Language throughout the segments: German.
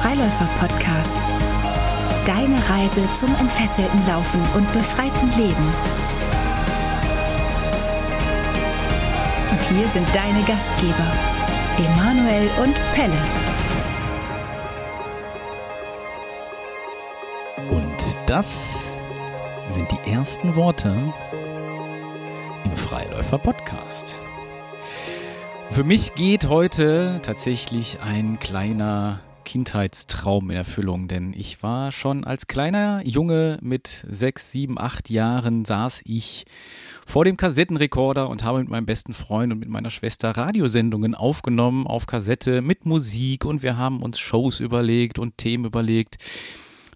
Freiläufer-Podcast. Deine Reise zum entfesselten Laufen und befreiten Leben. Und hier sind deine Gastgeber, Emanuel und Pelle. Und das sind die ersten Worte im Freiläufer Podcast. Für mich geht heute tatsächlich ein kleiner Kindheitstraum in Erfüllung, denn ich war schon als kleiner Junge mit sechs, sieben, acht Jahren saß ich vor dem Kassettenrekorder und habe mit meinem besten Freund und mit meiner Schwester Radiosendungen aufgenommen auf Kassette mit Musik und wir haben uns Shows überlegt und Themen überlegt.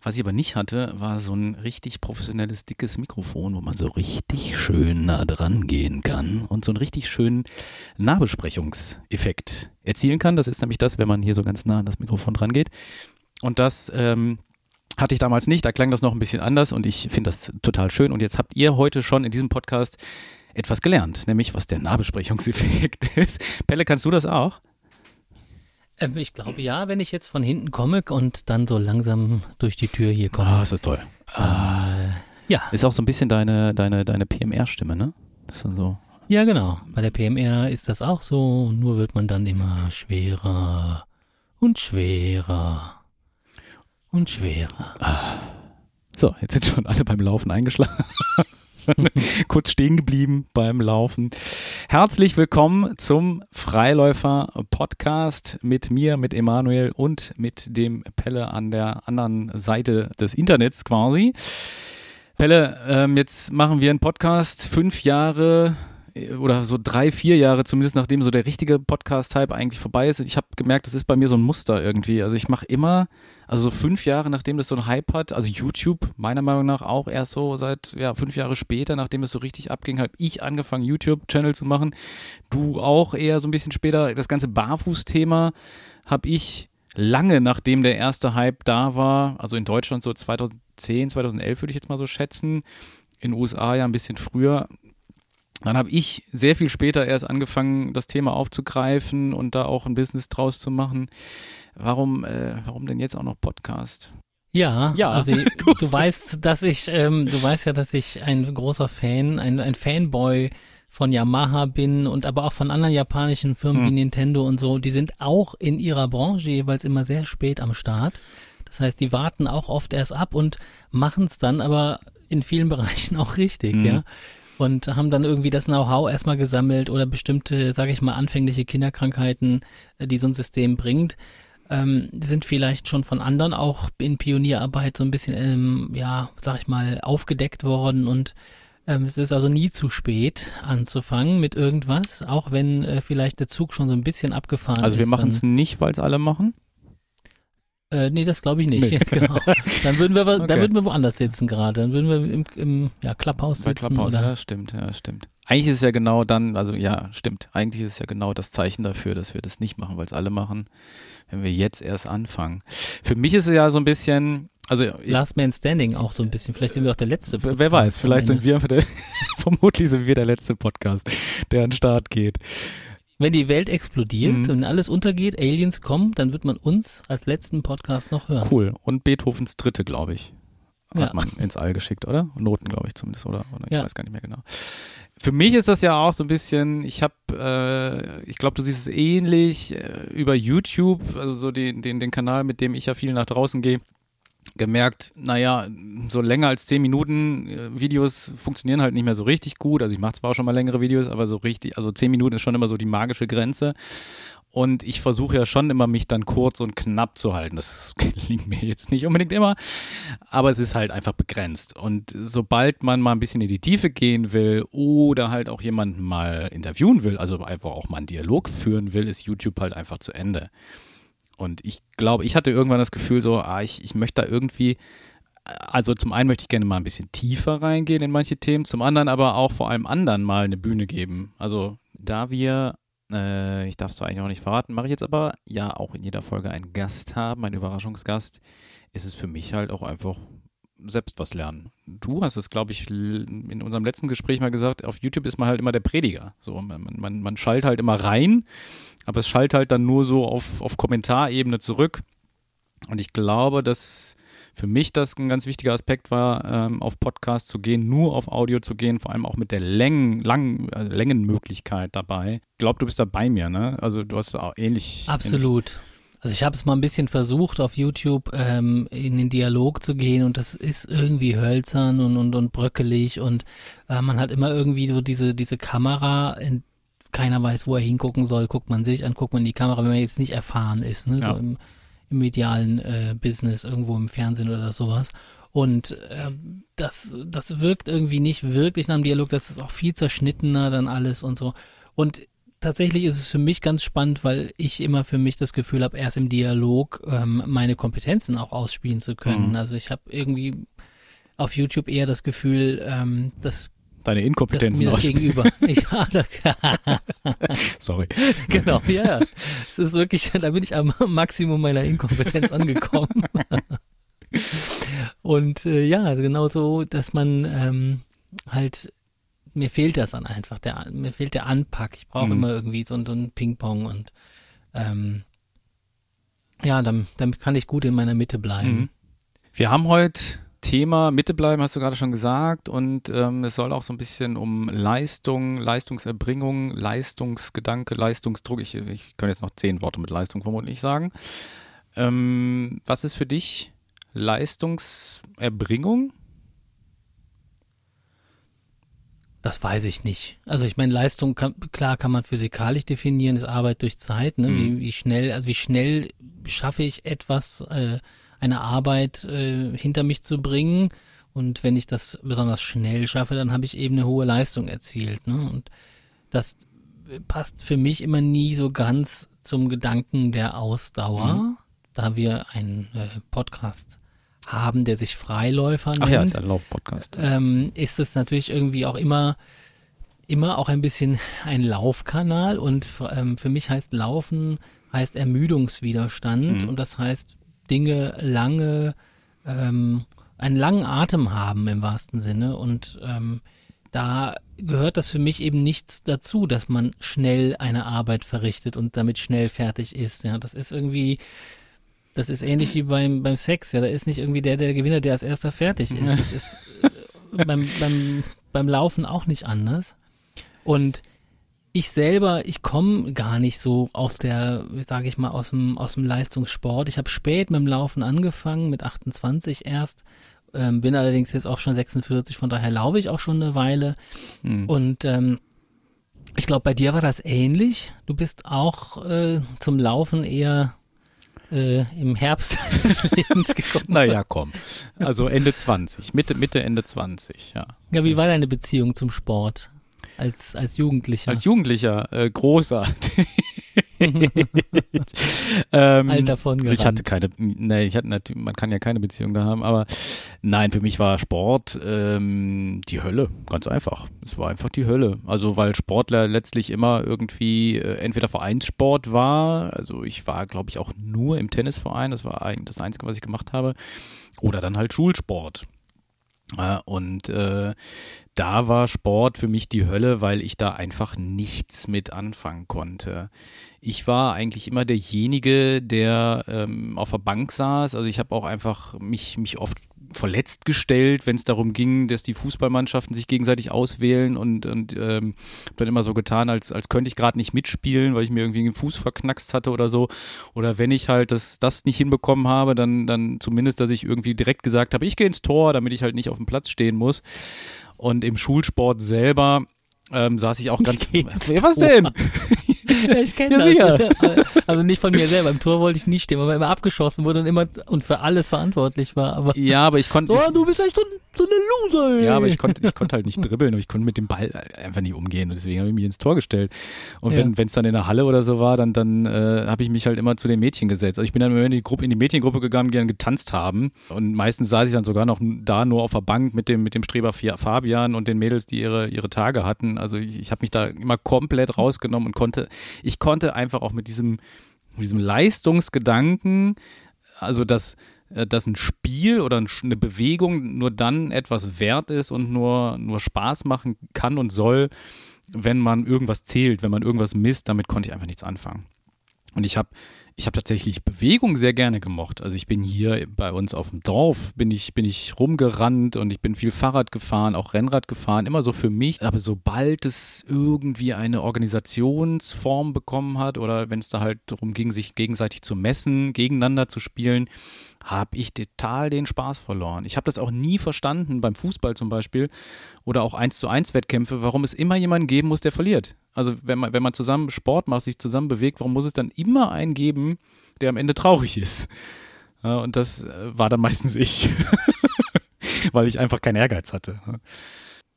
Was ich aber nicht hatte, war so ein richtig professionelles, dickes Mikrofon, wo man so richtig schön nah dran gehen kann und so einen richtig schönen Nahbesprechungseffekt erzielen kann. Das ist nämlich das, wenn man hier so ganz nah an das Mikrofon dran geht. Und das ähm, hatte ich damals nicht, da klang das noch ein bisschen anders und ich finde das total schön. Und jetzt habt ihr heute schon in diesem Podcast etwas gelernt, nämlich was der Nahbesprechungseffekt ist. Pelle, kannst du das auch? Ähm, ich glaube ja, wenn ich jetzt von hinten komme und dann so langsam durch die Tür hier komme. Ah, ist das toll. Äh, ja. Ist auch so ein bisschen deine, deine, deine PMR-Stimme, ne? Das ist dann so. Ja, genau. Bei der PMR ist das auch so, nur wird man dann immer schwerer und schwerer und schwerer. So, jetzt sind schon alle beim Laufen eingeschlafen. Kurz stehen geblieben beim Laufen. Herzlich willkommen zum Freiläufer Podcast mit mir, mit Emanuel und mit dem Pelle an der anderen Seite des Internets quasi. Pelle, ähm, jetzt machen wir einen Podcast fünf Jahre oder so drei, vier Jahre zumindest, nachdem so der richtige Podcast-Hype eigentlich vorbei ist. Ich habe gemerkt, das ist bei mir so ein Muster irgendwie. Also ich mache immer, also so fünf Jahre nachdem das so ein Hype hat, also YouTube meiner Meinung nach auch erst so seit ja, fünf Jahre später, nachdem es so richtig abging, habe ich angefangen, YouTube-Channel zu machen. Du auch eher so ein bisschen später. Das ganze Barfuß-Thema habe ich lange nachdem der erste Hype da war, also in Deutschland so 2010, 2011 würde ich jetzt mal so schätzen, in den USA ja ein bisschen früher, dann habe ich sehr viel später erst angefangen, das Thema aufzugreifen und da auch ein Business draus zu machen. Warum, äh, warum denn jetzt auch noch Podcast? Ja, Ja, also du weißt, dass ich, ähm, du weißt ja, dass ich ein großer Fan, ein, ein Fanboy von Yamaha bin und aber auch von anderen japanischen Firmen Hm. wie Nintendo und so. Die sind auch in ihrer Branche jeweils immer sehr spät am Start. Das heißt, die warten auch oft erst ab und machen es dann aber in vielen Bereichen auch richtig, Hm. ja. Und haben dann irgendwie das Know-how erstmal gesammelt oder bestimmte, sage ich mal, anfängliche Kinderkrankheiten, äh, die so ein System bringt, ähm, sind vielleicht schon von anderen auch in Pionierarbeit so ein bisschen, ähm, ja, sag ich mal, aufgedeckt worden und ähm, es ist also nie zu spät anzufangen mit irgendwas, auch wenn äh, vielleicht der Zug schon so ein bisschen abgefahren ist. Also wir machen es nicht, weil es alle machen. Äh, nee, das glaube ich nicht. Nee. genau. Dann würden wir, Okay. dann würden wir woanders sitzen gerade. Dann würden wir im, im ja, Clubhouse Bei sitzen. Clubhouse, oder, ja, stimmt, ja, stimmt. Eigentlich ist es ja genau dann, also ja, stimmt. Eigentlich ist es ja genau das Zeichen dafür, dass wir das nicht machen, weil es alle machen, wenn wir jetzt erst anfangen. Für mich ist es ja so ein bisschen, also ich, Last Man Standing auch so ein bisschen. Vielleicht sind wir auch der letzte. Wer wer weiß, vielleicht sind wir der, vermutlich sind wir der letzte Podcast, der an den Start geht. Wenn die Welt explodiert Mhm. und alles untergeht, Aliens kommen, dann wird man uns als letzten Podcast noch hören. Cool. Und Beethovens dritte, glaube ich, hat Ja. man ins All geschickt, oder? Noten, glaube ich zumindest, oder? oder ich Ja. weiß gar nicht mehr genau. Für mich ist das ja auch so ein bisschen, ich habe, äh, ich glaube, du siehst es ähnlich äh, über YouTube, also so den, den, den Kanal, mit dem ich ja viel nach draußen gehe, gemerkt, naja, so länger als 10 Minuten äh, Videos funktionieren halt nicht mehr so richtig gut. Also ich mache zwar auch schon mal längere Videos, aber so richtig, also 10 Minuten ist schon immer so die magische Grenze. Und ich versuche ja schon immer, mich dann kurz und knapp zu halten. Das gelingt mir jetzt nicht unbedingt immer, aber es ist halt einfach begrenzt. Und sobald man mal ein bisschen in die Tiefe gehen will oder halt auch jemanden mal interviewen will, also einfach auch mal einen Dialog führen will, ist YouTube halt einfach zu Ende. Und ich glaube, ich hatte irgendwann das Gefühl so, ah, ich, ich möchte da irgendwie, also zum einen möchte ich gerne mal ein bisschen tiefer reingehen in manche Themen, zum anderen aber auch vor allem anderen mal eine Bühne geben. Also da wir, äh, ich darf es zwar eigentlich auch nicht verraten, mache ich jetzt aber ja auch in jeder Folge einen Gast haben, einen Überraschungsgast, ist es für mich halt auch einfach selbst was lernen. Du hast es, glaube ich, in unserem letzten Gespräch mal gesagt, auf YouTube ist man halt immer der Prediger. So, man, man, man schaltet halt immer rein, aber es schaltet halt dann nur so auf, auf Kommentarebene zurück. Und ich glaube, dass für mich das ein ganz wichtiger Aspekt war, ähm, auf Podcast zu gehen, nur auf Audio zu gehen, vor allem auch mit der Längen, lang, äh, Längenmöglichkeit dabei. Ich glaube, du bist da bei mir, ne? Also du hast auch ähnlich. Absolut. Ähnlich also ich habe es mal ein bisschen versucht, auf YouTube ähm, in den Dialog zu gehen und das ist irgendwie hölzern und, und, und bröckelig und äh, man hat immer irgendwie so diese, diese Kamera, in, keiner weiß, wo er hingucken soll, guckt man sich an, guckt man in die Kamera, wenn man jetzt nicht erfahren ist, ne? Ja. so im, im medialen äh, Business, irgendwo im Fernsehen oder sowas. Und äh, das, das wirkt irgendwie nicht wirklich nach einem Dialog, das ist auch viel zerschnittener dann alles und so. Und tatsächlich ist es für mich ganz spannend, weil ich immer für mich das Gefühl habe, erst im Dialog ähm, meine Kompetenzen auch ausspielen zu können. Mhm. Also ich habe irgendwie auf YouTube eher das Gefühl, ähm, dass Deine Inkompetenzen mir das gegenüber. ja, das, Sorry. genau, ja. Es ist wirklich, da bin ich am Maximum meiner Inkompetenz angekommen. Und äh, ja, genau so, dass man ähm, halt, mir fehlt das dann einfach, der, mir fehlt der Anpack. Ich brauche Mhm. immer irgendwie so, so ein Ping-Pong und ähm, ja, dann, dann kann ich gut in meiner Mitte bleiben. Mhm. Wir haben heute Thema Mitte bleiben, hast du gerade schon gesagt, und ähm, es soll auch so ein bisschen um Leistung, Leistungserbringung, Leistungsgedanke, Leistungsdruck. Ich, ich kann jetzt noch zehn Worte mit Leistung vermutlich sagen. Ähm, was ist für dich Leistungserbringung? Das weiß ich nicht. Also ich meine, Leistung kann, klar kann man physikalisch definieren, ist Arbeit durch Zeit, ne? Mhm. Wie, wie schnell, also wie schnell schaffe ich etwas, äh, eine Arbeit äh, hinter mich zu bringen. Und wenn ich das besonders schnell schaffe, dann habe ich eben eine hohe Leistung erzielt. Ne? Und das passt für mich immer nie so ganz zum Gedanken der Ausdauer, Mhm. da wir einen äh, Podcast haben, der sich Freiläufer nennt Ach ja, ist ein Laufpodcast. ähm, ist es natürlich irgendwie auch immer, immer auch ein bisschen ein Laufkanal und ähm, für mich heißt Laufen heißt Ermüdungswiderstand Mhm. und das heißt Dinge lange, ähm, einen langen Atem haben im wahrsten Sinne und ähm, da gehört das für mich eben nichts dazu, dass man schnell eine Arbeit verrichtet und damit schnell fertig ist. Ja, das ist irgendwie, das ist ähnlich wie beim, beim Sex. Ja, da ist nicht irgendwie der, der Gewinner, der als erster fertig ist. Es ist äh, beim, beim, beim Laufen auch nicht anders. Und ich selber, ich komme gar nicht so aus der, sage ich mal, aus dem, aus dem Leistungssport. Ich habe spät mit dem Laufen angefangen, mit 28 erst. Ähm, bin allerdings jetzt auch schon 46, von daher laufe ich auch schon eine Weile. Mhm. Und ähm, ich glaube, bei dir war das ähnlich. Du bist auch äh, zum Laufen eher äh, im Herbst des Lebens gekommen. Naja, komm. Also Ende 20, Mitte, Mitte, Ende 20, ja. Ja, wie war deine Beziehung zum Sport als, als Jugendlicher? Als Jugendlicher, äh, großartig. ähm, Alt davon Ich gerannt. hatte keine, nee, ich hatte natürlich, man kann ja keine Beziehung da haben, aber nein, für mich war Sport ähm, die Hölle, ganz einfach. Es war einfach die Hölle. Also weil Sportler letztlich immer irgendwie äh, entweder Vereinssport war, also ich war, glaube ich, auch nur im Tennisverein, das war eigentlich das Einzige, was ich gemacht habe, oder dann halt Schulsport. Und äh, da war Sport für mich die Hölle, weil ich da einfach nichts mit anfangen konnte. Ich war eigentlich immer derjenige, der ähm, auf der Bank saß. Also ich habe auch einfach mich, mich oft verletzt gestellt, wenn es darum ging, dass die Fußballmannschaften sich gegenseitig auswählen und, und ähm, dann immer so getan, als, als könnte ich gerade nicht mitspielen, weil ich mir irgendwie den Fuß verknackst hatte oder so. Oder wenn ich halt das, das nicht hinbekommen habe, dann, dann zumindest, dass ich irgendwie direkt gesagt habe, ich gehe ins Tor, damit ich halt nicht auf dem Platz stehen muss. Und im Schulsport selber ähm, saß ich auch ganz. Ja, was denn? Ja, ich kenne Ja, das. Also nicht von mir selber. Im Tor wollte ich nicht stehen, weil man immer abgeschossen wurde und immer und für alles verantwortlich war. Aber Ja, aber ich konnte. oh, du bist echt so, so eine Loser. Ey. Ja, aber ich konnte, ich konnte halt nicht dribbeln und ich konnte mit dem Ball einfach nicht umgehen und deswegen habe ich mich ins Tor gestellt. Und Ja. wenn es dann in der Halle oder so war, dann, dann äh, habe ich mich halt immer zu den Mädchen gesetzt. Also ich bin dann immer in die, Gruppe, in die Mädchengruppe gegangen, die dann getanzt haben und meistens saß ich dann sogar noch da nur auf der Bank mit dem, mit dem Streber Fabian und den Mädels, die ihre, ihre Tage hatten. Also ich, ich habe mich da immer komplett rausgenommen und konnte, ich konnte einfach auch mit diesem, mit diesem Leistungsgedanken, also dass äh, dass ein Spiel oder eine Bewegung nur dann etwas wert ist und nur, nur Spaß machen kann und soll, wenn man irgendwas zählt, wenn man irgendwas misst, damit konnte ich einfach nichts anfangen. Und ich habe ich habe tatsächlich Bewegung sehr gerne gemocht. Also ich bin hier bei uns auf dem Dorf, bin ich, bin ich rumgerannt und ich bin viel Fahrrad gefahren, auch Rennrad gefahren, immer so für mich. Aber sobald es irgendwie eine Organisationsform bekommen hat oder wenn es da halt darum ging, sich gegenseitig zu messen, gegeneinander zu spielen, habe ich total den Spaß verloren. Ich habe das auch nie verstanden beim Fußball zum Beispiel oder auch 1 zu 1 Wettkämpfe, warum es immer jemanden geben muss, der verliert. Also wenn man, wenn man zusammen Sport macht, sich zusammen bewegt, warum muss es dann immer einen geben, der am Ende traurig ist? Und das äh, war dann meistens ich, weil ich einfach keinen Ehrgeiz hatte.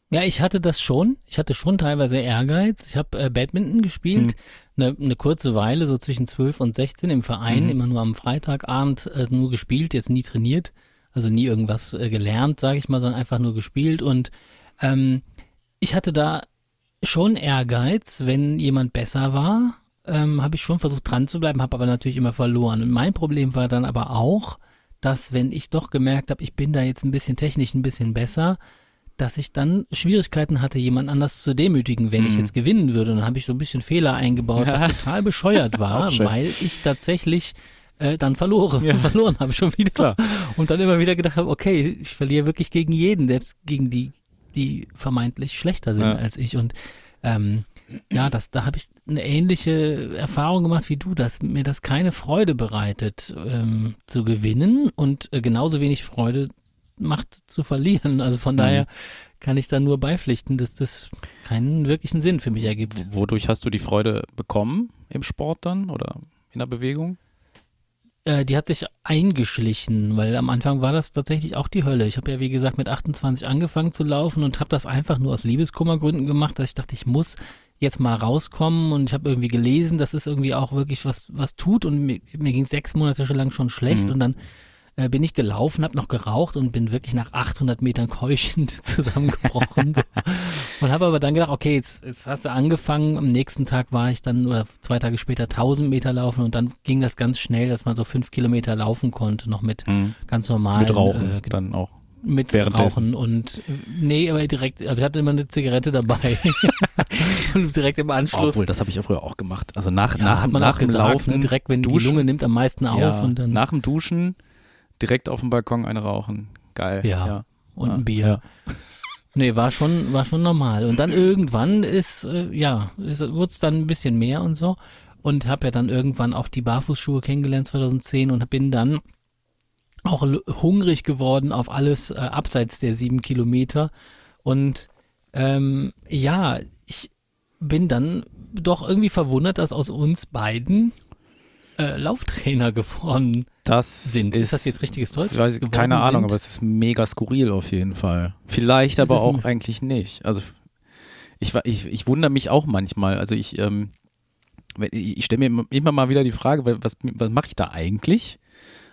Ja, ich hatte das schon. Ich hatte schon teilweise Ehrgeiz. Ich habe äh, Badminton gespielt, eine mhm. ne kurze Weile, so zwischen 12 und 16 im Verein, mhm. immer nur am Freitagabend äh, nur gespielt, jetzt nie trainiert, also nie irgendwas äh, gelernt, sage ich mal, sondern einfach nur gespielt. Und ähm, ich hatte da schon Ehrgeiz, wenn jemand besser war, ähm, habe ich schon versucht dran zu bleiben, habe aber natürlich immer verloren. Und mein Problem war dann aber auch, dass wenn ich doch gemerkt habe, ich bin da jetzt ein bisschen technisch ein bisschen besser, dass ich dann Schwierigkeiten hatte, jemand anders zu demütigen, wenn mhm. ich jetzt gewinnen würde. Und dann habe ich so ein bisschen Fehler eingebaut, was total bescheuert war, weil ich tatsächlich äh, dann verloren, ja. verloren habe schon wieder. Klar. Und dann immer wieder gedacht habe, okay, ich verliere wirklich gegen jeden, selbst gegen die, die vermeintlich schlechter sind ja. als ich. Und ähm, ja, das, da habe ich eine ähnliche Erfahrung gemacht wie du, dass mir das keine Freude bereitet, ähm, zu gewinnen und äh, genauso wenig Freude macht zu verlieren. Also von mhm. daher kann ich da nur beipflichten, dass das keinen wirklichen Sinn für mich ergibt. Wodurch hast du die Freude bekommen im Sport dann oder in der Bewegung? Äh, die hat sich eingeschlichen, weil am Anfang war das tatsächlich auch die Hölle. Ich habe ja, wie gesagt, mit 28 angefangen zu laufen und habe das einfach nur aus Liebeskummergründen gemacht, dass ich dachte, ich muss jetzt mal rauskommen und ich habe irgendwie gelesen, dass es irgendwie auch wirklich was, was tut und mir, mir ging sechs Monate schon lang schon schlecht mhm. und dann äh, bin ich gelaufen, habe noch geraucht und bin wirklich nach 800 Metern keuchend zusammengebrochen. so. Und habe aber dann gedacht, okay, jetzt, jetzt hast du angefangen. Am nächsten Tag war ich dann, oder zwei Tage später 1000 Meter laufen und dann ging das ganz schnell, dass man so fünf Kilometer laufen konnte, noch mit mhm. ganz normalen. Mit Rauchen äh, dann auch mit Rauchen und nee, aber direkt, also ich hatte immer eine Zigarette dabei und direkt im Anschluss. Obwohl, das habe ich ja früher auch gemacht. Also nach, ja, nach, nach dem gesagt, Laufen, ne, direkt wenn Duschen, die Lunge nimmt am meisten auf ja, und dann nach dem Duschen direkt auf dem Balkon eine rauchen. Geil. Ja. ja. Und ein Bier. Ja. Nee, war schon, war schon normal. Und dann irgendwann ist, äh, ja, wurde es dann ein bisschen mehr und so. Und habe ja dann irgendwann auch die Barfußschuhe kennengelernt 2010 und bin dann auch hungrig geworden auf alles äh, abseits der sieben Kilometer. Und ähm, ja, ich bin dann doch irgendwie verwundert, dass aus uns beiden äh, Lauftrainer geworden das sind. Ist, ist, das jetzt richtiges Deutsch? Ich weiß, keine Ahnung, sind? aber es ist mega skurril auf jeden Fall. Vielleicht aber auch eigentlich nicht. Also ich, ich, ich wundere mich auch manchmal. Also ich, ähm, ich stelle mir immer mal wieder die Frage, was, was mache ich da eigentlich?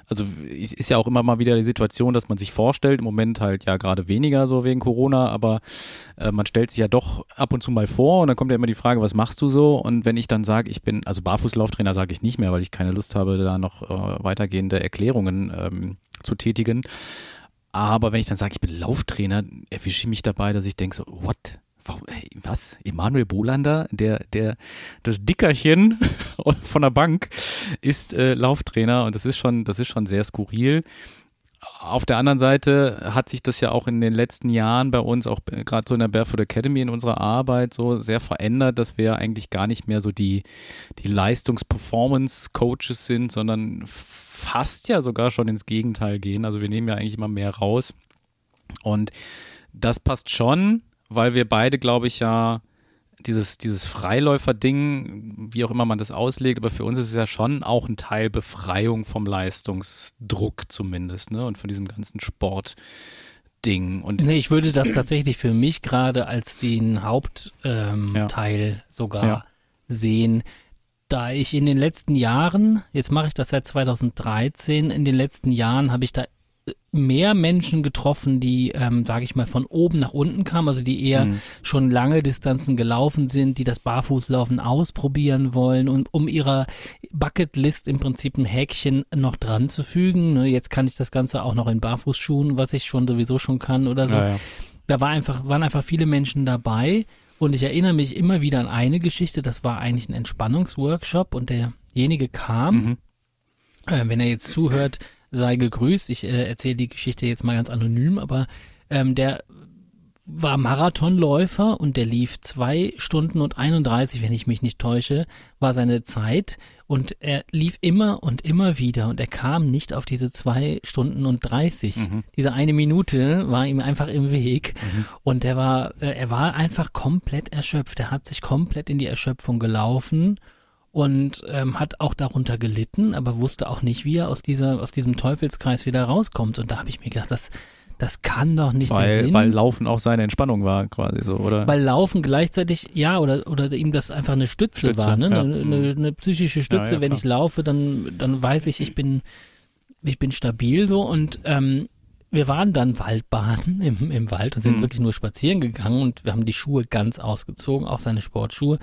Also ist ja auch immer mal wieder die Situation, dass man sich vorstellt, im Moment halt ja gerade weniger so wegen Corona, aber äh, man stellt sich ja doch ab und zu mal vor und dann kommt ja immer die Frage, was machst du so? Und wenn ich dann sage, ich bin, also Barfußlauftrainer sage ich nicht mehr, weil ich keine Lust habe, da noch äh, weitergehende Erklärungen ähm, zu tätigen. Aber wenn ich dann sage, ich bin Lauftrainer, erwische ich mich dabei, dass ich denke so, what? Was? Emanuel Bolander, der, der, das Dickerchen von der Bank ist äh, Lauftrainer und das ist schon, das ist schon sehr skurril. Auf der anderen Seite hat sich das ja auch in den letzten Jahren bei uns, auch gerade so in der Barefoot Academy in unserer Arbeit so sehr verändert, dass wir eigentlich gar nicht mehr so die, die Leistungs-Performance-Coaches sind, sondern fast ja sogar schon ins Gegenteil gehen. Also wir nehmen ja eigentlich immer mehr raus. Und das passt schon, weil wir beide, glaube ich, ja dieses, dieses Freiläufer-Ding, wie auch immer man das auslegt, aber für uns ist es ja schon auch ein Teil Befreiung vom Leistungsdruck zumindest, ne? Und von diesem ganzen Sportding. Und nee, ich würde das tatsächlich für mich gerade als den Hauptteil ähm, ja. sogar ja. sehen. Da ich in den letzten Jahren, jetzt mache ich das seit 2013, in den letzten Jahren habe ich da mehr Menschen getroffen, die, ähm, sage ich mal, von oben nach unten kamen, also die eher mhm. schon lange Distanzen gelaufen sind, die das Barfußlaufen ausprobieren wollen und um ihrer Bucketlist im Prinzip ein Häkchen noch dran zu fügen. Ne, jetzt kann ich das Ganze auch noch in Barfußschuhen, was ich schon sowieso schon kann oder so. Ja, ja. Da war einfach, waren einfach viele Menschen dabei und ich erinnere mich immer wieder an eine Geschichte, das war eigentlich ein Entspannungsworkshop und derjenige kam mhm Äh, wenn er jetzt zuhört, sei gegrüßt. Ich äh, erzähle die Geschichte jetzt mal ganz anonym, aber ähm, der war Marathonläufer und der lief zwei Stunden und 31, wenn ich mich nicht täusche, war seine Zeit und er lief immer und immer wieder und er kam nicht auf diese zwei Stunden und 30. Mhm. Diese eine Minute war ihm einfach im Weg mhm. und er war, äh, er war einfach komplett erschöpft. Er hat sich komplett in die Erschöpfung gelaufen und ähm, hat auch darunter gelitten, aber wusste auch nicht, wie er aus dieser, aus diesem Teufelskreis wieder rauskommt. Und da habe ich mir gedacht, das, das kann doch nicht weil, der Sinn. Weil Laufen auch seine Entspannung war, quasi so, oder? Weil Laufen gleichzeitig, ja, oder, oder ihm das einfach eine Stütze, Stütze war, ne? Ja. Eine, eine, eine, psychische Stütze. Ja, ja, Wenn ich laufe, dann, dann weiß ich, ich bin, ich bin stabil so und ähm, wir waren dann Waldbaden im, im Wald und sind hm. wirklich nur spazieren gegangen und wir haben die Schuhe ganz ausgezogen, auch seine Sportschuhe.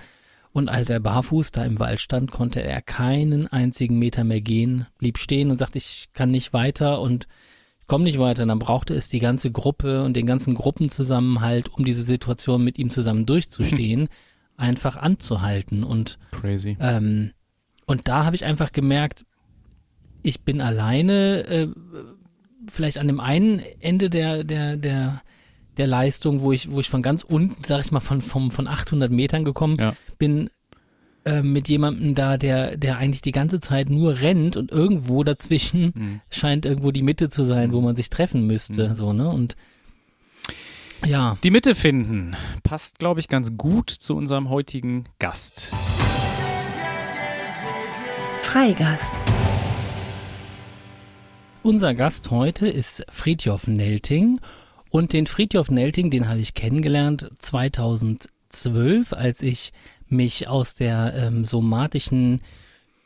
Und als er barfuß da im Wald stand, konnte er keinen einzigen Meter mehr gehen, blieb stehen und sagte, ich kann nicht weiter und ich komme nicht weiter. Und dann brauchte es die ganze Gruppe und den ganzen Gruppenzusammenhalt, um diese Situation mit ihm zusammen durchzustehen, einfach anzuhalten. Und, Crazy. Ähm, und da habe ich einfach gemerkt, ich bin alleine, äh, vielleicht an dem einen Ende der, der, der, der Leistung, wo ich, wo ich von ganz unten, sag ich mal, von, von, von 800 Metern gekommen ja. Bin, äh, mit jemandem da, der, der eigentlich die ganze Zeit nur rennt und irgendwo dazwischen mhm. scheint irgendwo die Mitte zu sein, wo man sich treffen müsste, mhm. so, ne, und ja. Die Mitte finden passt, glaube ich, ganz gut zu unserem heutigen Gast. Freigast. Unser Gast heute ist Friedjof Nelting und den Friedhof Nelting, den habe ich kennengelernt 2012, als ich mich aus der ähm, somatischen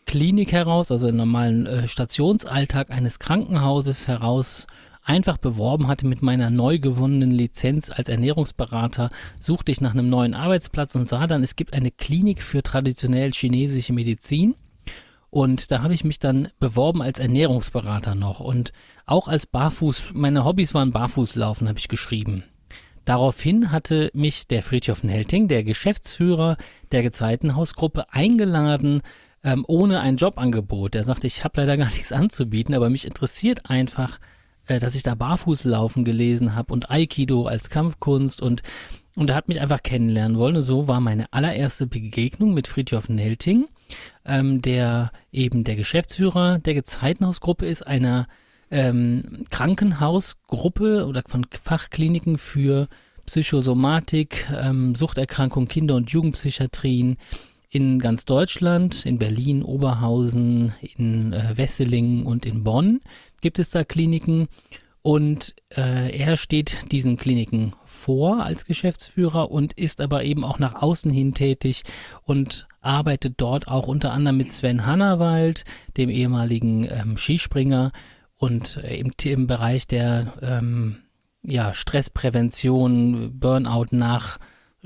Klinik heraus, also im normalen äh, Stationsalltag eines Krankenhauses heraus einfach beworben hatte mit meiner neu gewonnenen Lizenz als Ernährungsberater, suchte ich nach einem neuen Arbeitsplatz und sah dann, es gibt eine Klinik für traditionell chinesische Medizin. Und da habe ich mich dann beworben als Ernährungsberater noch. Und auch als Barfuß, meine Hobbys waren Barfußlaufen, habe ich geschrieben. Daraufhin hatte mich der Friedhof Nelting, der Geschäftsführer der Gezeitenhausgruppe, eingeladen, ähm, ohne ein Jobangebot. Er sagte, ich habe leider gar nichts anzubieten, aber mich interessiert einfach, äh, dass ich da Barfußlaufen gelesen habe und Aikido als Kampfkunst und und er hat mich einfach kennenlernen wollen. Und so war meine allererste Begegnung mit Friedhof Nelting, ähm, der eben der Geschäftsführer der Gezeitenhausgruppe ist, einer ähm, Krankenhausgruppe oder von Fachkliniken für Psychosomatik, ähm, Suchterkrankung, Kinder- und Jugendpsychiatrien in ganz Deutschland, in Berlin, Oberhausen, in äh, Wesseling und in Bonn gibt es da Kliniken. Und äh, er steht diesen Kliniken vor als Geschäftsführer und ist aber eben auch nach außen hin tätig und arbeitet dort auch unter anderem mit Sven Hannawald, dem ehemaligen ähm, Skispringer, und äh, im, im Bereich der ähm, ja, Stressprävention, Burnout nach,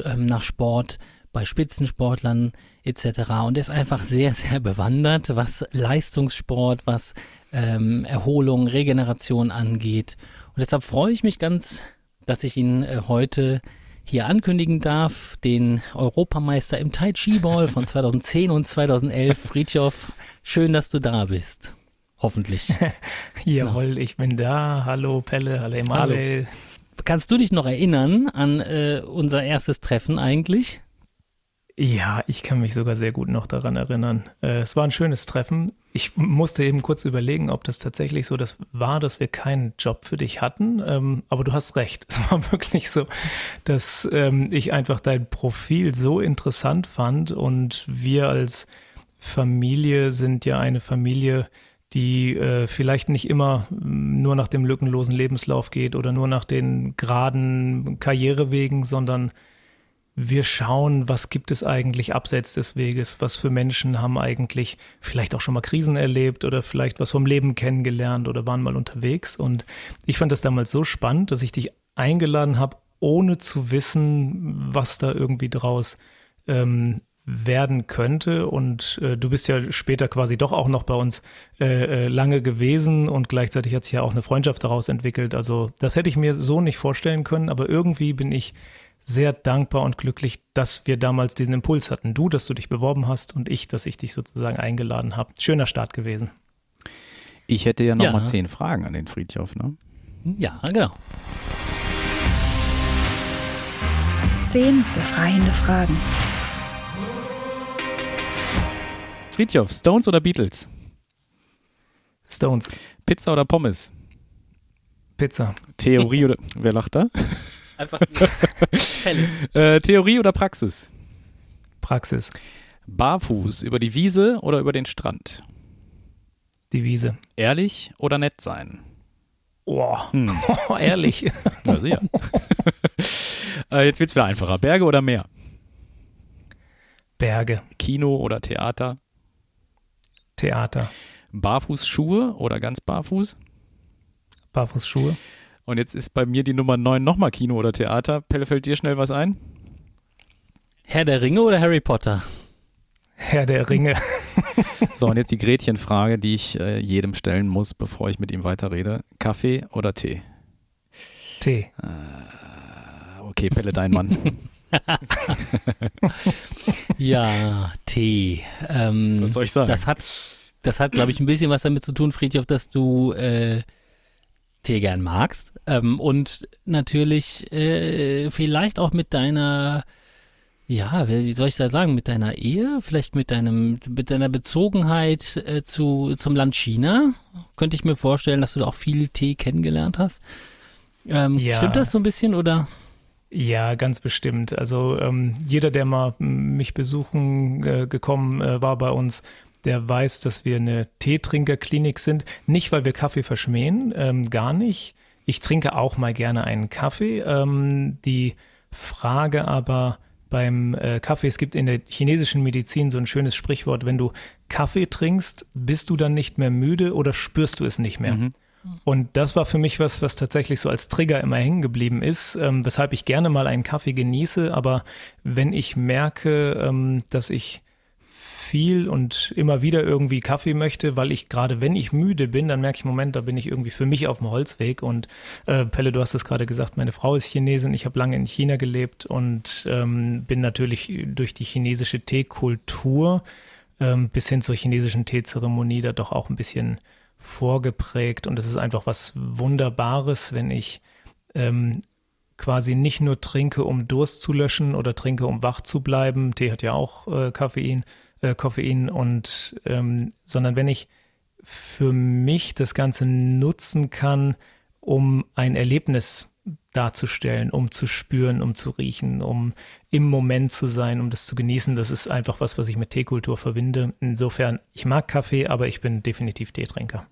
ähm, nach Sport bei Spitzensportlern etc. Und er ist einfach sehr, sehr bewandert, was Leistungssport, was ähm, Erholung, Regeneration angeht. Und deshalb freue ich mich ganz, dass ich ihn äh, heute hier ankündigen darf, den Europameister im Tai Chi Ball von 2010 und 2011, Friedhof. Schön, dass du da bist. Hoffentlich. Jawohl, ich bin da. Hallo Pelle, hallo Emanuel. Kannst du dich noch erinnern an äh, unser erstes Treffen eigentlich? Ja, ich kann mich sogar sehr gut noch daran erinnern. Äh, es war ein schönes Treffen. Ich musste eben kurz überlegen, ob das tatsächlich so das war, dass wir keinen Job für dich hatten. Ähm, aber du hast recht. Es war wirklich so, dass ähm, ich einfach dein Profil so interessant fand und wir als Familie sind ja eine Familie, die äh, vielleicht nicht immer mm, nur nach dem lückenlosen Lebenslauf geht oder nur nach den geraden Karrierewegen, sondern wir schauen, was gibt es eigentlich abseits des Weges, was für Menschen haben eigentlich vielleicht auch schon mal Krisen erlebt oder vielleicht was vom Leben kennengelernt oder waren mal unterwegs. Und ich fand das damals so spannend, dass ich dich eingeladen habe, ohne zu wissen, was da irgendwie draus ähm, werden könnte. Und äh, du bist ja später quasi doch auch noch bei uns äh, äh, lange gewesen und gleichzeitig hat sich ja auch eine Freundschaft daraus entwickelt. Also das hätte ich mir so nicht vorstellen können, aber irgendwie bin ich sehr dankbar und glücklich, dass wir damals diesen Impuls hatten. Du, dass du dich beworben hast und ich, dass ich dich sozusagen eingeladen habe. Schöner Start gewesen. Ich hätte ja noch Ja. mal zehn Fragen an den Friedhof, ne? Ja, genau. Zehn befreiende Fragen. Friedhof, Stones oder Beatles? Stones, Pizza oder Pommes? Pizza, Theorie oder. Wer lacht da? Einfach. Äh, Theorie oder Praxis? Praxis, Barfuß über die Wiese oder über den Strand? die Wiese. Ehrlich oder nett sein? Boah, Hm. ehrlich. Na sicher. äh, jetzt wird's wieder einfacher. Berge oder Meer? Berge, Kino oder Theater? Theater, Barfußschuhe oder ganz barfuß? Barfußschuhe, Und jetzt ist bei mir die Nummer 9 nochmal Kino oder Theater. Pelle, fällt dir schnell was ein? Herr der Ringe oder Harry Potter? Herr der Ringe. So, und jetzt die Gretchenfrage, die ich äh, jedem stellen muss, bevor ich mit ihm weiterrede. Kaffee oder Tee? Tee. Ah, Okay, Pelle, dein Mann. Ja, Tee. Ähm, Was soll ich sagen? Das hat, das hat, glaube ich, ein bisschen was damit zu tun, Friedhof, dass du äh, Tee gern magst. Ähm, und natürlich äh, vielleicht auch mit deiner, ja, wie soll ich da sagen, mit deiner Ehe, vielleicht mit deinem, mit deiner Bezogenheit äh, zu, zum Land China. Könnte ich mir vorstellen, dass du da auch viel Tee kennengelernt hast. Ähm, Ja. Stimmt das so ein bisschen oder? Ja, ganz bestimmt. Also ähm, jeder, der mal mich besuchen äh, gekommen äh, war bei uns, der weiß, dass wir eine Teetrinkerklinik sind. Nicht, weil wir Kaffee verschmähen, ähm, gar nicht. Ich trinke auch mal gerne einen Kaffee. Ähm, die Frage aber beim äh, Kaffee, es gibt in der chinesischen Medizin so ein schönes Sprichwort, wenn du Kaffee trinkst, bist du dann nicht mehr müde oder spürst du es nicht mehr? Mhm. Und das war für mich was, was tatsächlich so als Trigger immer hängen geblieben ist, ähm, weshalb ich gerne mal einen Kaffee genieße. Aber wenn ich merke, ähm, dass ich viel und immer wieder irgendwie Kaffee möchte, weil ich gerade, wenn ich müde bin, dann merke ich, Moment, da bin ich irgendwie für mich auf dem Holzweg. Und äh, Pelle, du hast es gerade gesagt, meine Frau ist Chinesin, ich habe lange in China gelebt und ähm, bin natürlich durch die chinesische Teekultur ähm, bis hin zur chinesischen Teezeremonie da doch auch ein bisschen vorgeprägt und es ist einfach was Wunderbares, wenn ich ähm, quasi nicht nur trinke, um Durst zu löschen oder trinke, um wach zu bleiben. Tee hat ja auch äh, Koffein, äh, Koffein und ähm, sondern wenn ich für mich das Ganze nutzen kann, um ein Erlebnis darzustellen, um zu spüren, um zu riechen, um im Moment zu sein, um das zu genießen. Das ist einfach was, was ich mit Teekultur verbinde. Insofern, ich mag Kaffee, aber ich bin definitiv Teetrinker.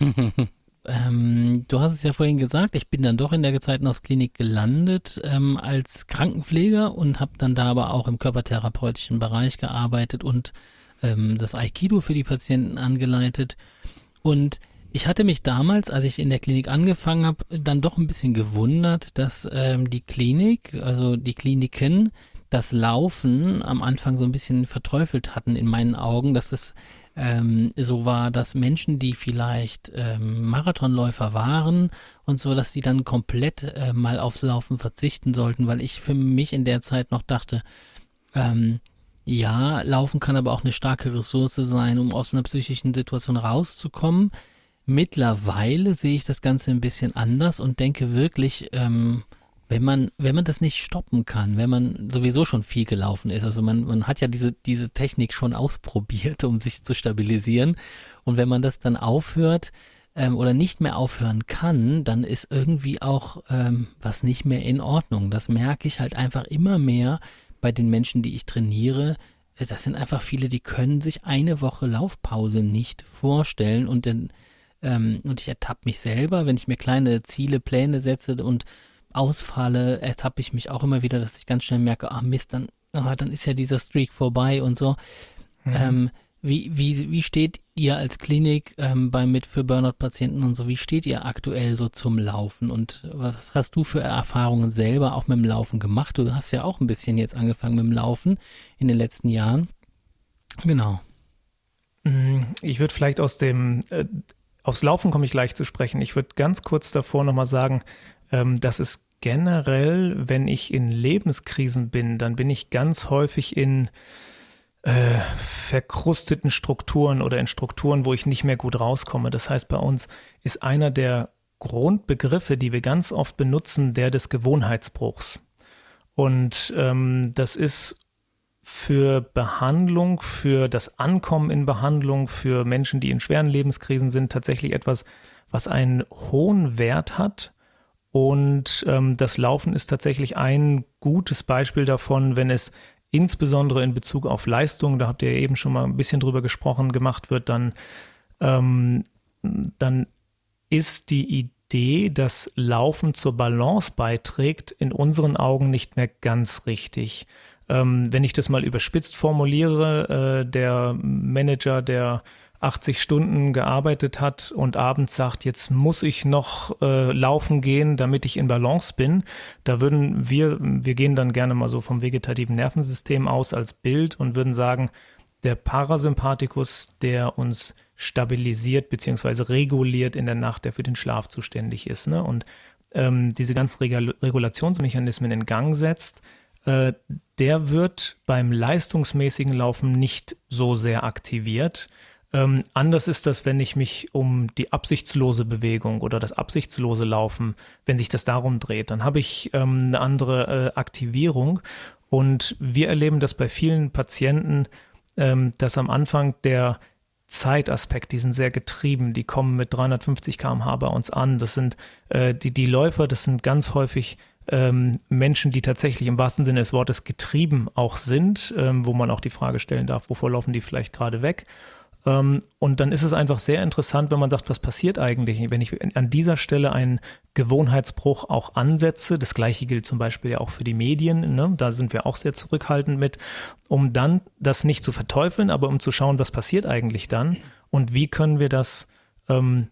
Ähm, du hast es ja vorhin gesagt, ich bin dann doch in der Gezeitenhausklinik gelandet ähm, als Krankenpfleger und habe dann da aber auch im körpertherapeutischen Bereich gearbeitet und ähm, das Aikido für die Patienten angeleitet. Und ich hatte mich damals, als ich in der Klinik angefangen habe, dann doch ein bisschen gewundert, dass ähm, die Klinik, also die Kliniken, das Laufen am Anfang so ein bisschen verteufelt hatten in meinen Augen, dass es ähm, so war, dass Menschen, die vielleicht ähm, Marathonläufer waren und so, dass die dann komplett äh, mal aufs Laufen verzichten sollten, weil ich für mich in der Zeit noch dachte, ähm, ja, Laufen kann aber auch eine starke Ressource sein, um aus einer psychischen Situation rauszukommen. Mittlerweile sehe ich das Ganze ein bisschen anders und denke wirklich, ähm, wenn man, wenn man das nicht stoppen kann, wenn man sowieso schon viel gelaufen ist, also man, man hat ja diese, diese Technik schon ausprobiert, um sich zu stabilisieren. Und wenn man das dann aufhört ähm, oder nicht mehr aufhören kann, dann ist irgendwie auch ähm, was nicht mehr in Ordnung. Das merke ich halt einfach immer mehr bei den Menschen, die ich trainiere. Das sind einfach viele, die können sich eine Woche Laufpause nicht vorstellen und dann ähm, und ich ertappe mich selber, wenn ich mir kleine Ziele, Pläne setze und ausfalle, ertappe ich mich auch immer wieder, dass ich ganz schnell merke, ah Mist, dann, ah, dann ist ja dieser Streak vorbei und so. Ähm, wie, wie, wie steht ihr als Klinik ähm, bei mit für Burnout-Patienten und so, wie steht ihr aktuell so zum Laufen und was hast du für Erfahrungen selber auch mit dem Laufen gemacht? Du hast ja auch ein bisschen jetzt angefangen mit dem Laufen in den letzten Jahren. Genau. Mm, Ich würde vielleicht aus dem, äh, aufs Laufen komme ich gleich zu sprechen. Ich würde ganz kurz davor nochmal sagen, ähm, dass es generell, wenn ich in Lebenskrisen bin, dann bin ich ganz häufig in äh, verkrusteten Strukturen oder in Strukturen, wo ich nicht mehr gut rauskomme. Das heißt, bei uns ist einer der Grundbegriffe, die wir ganz oft benutzen, der des Gewohnheitsbruchs. Und ähm, das ist für Behandlung, für das Ankommen in Behandlung, für Menschen, die in schweren Lebenskrisen sind, tatsächlich etwas, was einen hohen Wert hat. Und ähm, das Laufen ist tatsächlich ein gutes Beispiel davon, wenn es insbesondere in Bezug auf Leistung, da habt ihr ja eben schon mal ein bisschen drüber gesprochen, gemacht wird, dann, ähm, dann ist die Idee, dass Laufen zur Balance beiträgt, in unseren Augen nicht mehr ganz richtig. Ähm, wenn ich das mal überspitzt formuliere, äh, der Manager, der 80 Stunden gearbeitet hat und abends sagt, jetzt muss ich noch äh, laufen gehen, damit ich in Balance bin, da würden wir, wir gehen dann gerne mal so vom vegetativen Nervensystem aus als Bild und würden sagen, der Parasympathikus, der uns stabilisiert bzw. reguliert in der Nacht, der für den Schlaf zuständig ist ne? und ähm, diese ganzen Regul Regulationsmechanismen in Gang setzt, äh, der wird beim leistungsmäßigen Laufen nicht so sehr aktiviert. Ähm, anders ist das, wenn ich mich um die absichtslose Bewegung oder das absichtslose Laufen, wenn sich das darum dreht, dann habe ich ähm, eine andere äh, Aktivierung. Und wir erleben das bei vielen Patienten, ähm, dass am Anfang der Zeitaspekt, die sind sehr getrieben, die kommen mit 350 km/h bei uns an. Das sind äh, die, die Läufer, das sind ganz häufig ähm, Menschen, die tatsächlich im wahrsten Sinne des Wortes getrieben auch sind, ähm, wo man auch die Frage stellen darf, wovor laufen die vielleicht gerade weg? Ähm, und dann ist es einfach sehr interessant, wenn man sagt, was passiert eigentlich, wenn ich an dieser Stelle einen Gewohnheitsbruch auch ansetze. Das gleiche gilt zum Beispiel ja auch für die Medien. Ne? Da sind wir auch sehr zurückhaltend mit, um dann das nicht zu verteufeln, aber um zu schauen, was passiert eigentlich dann und wie können wir das ähm,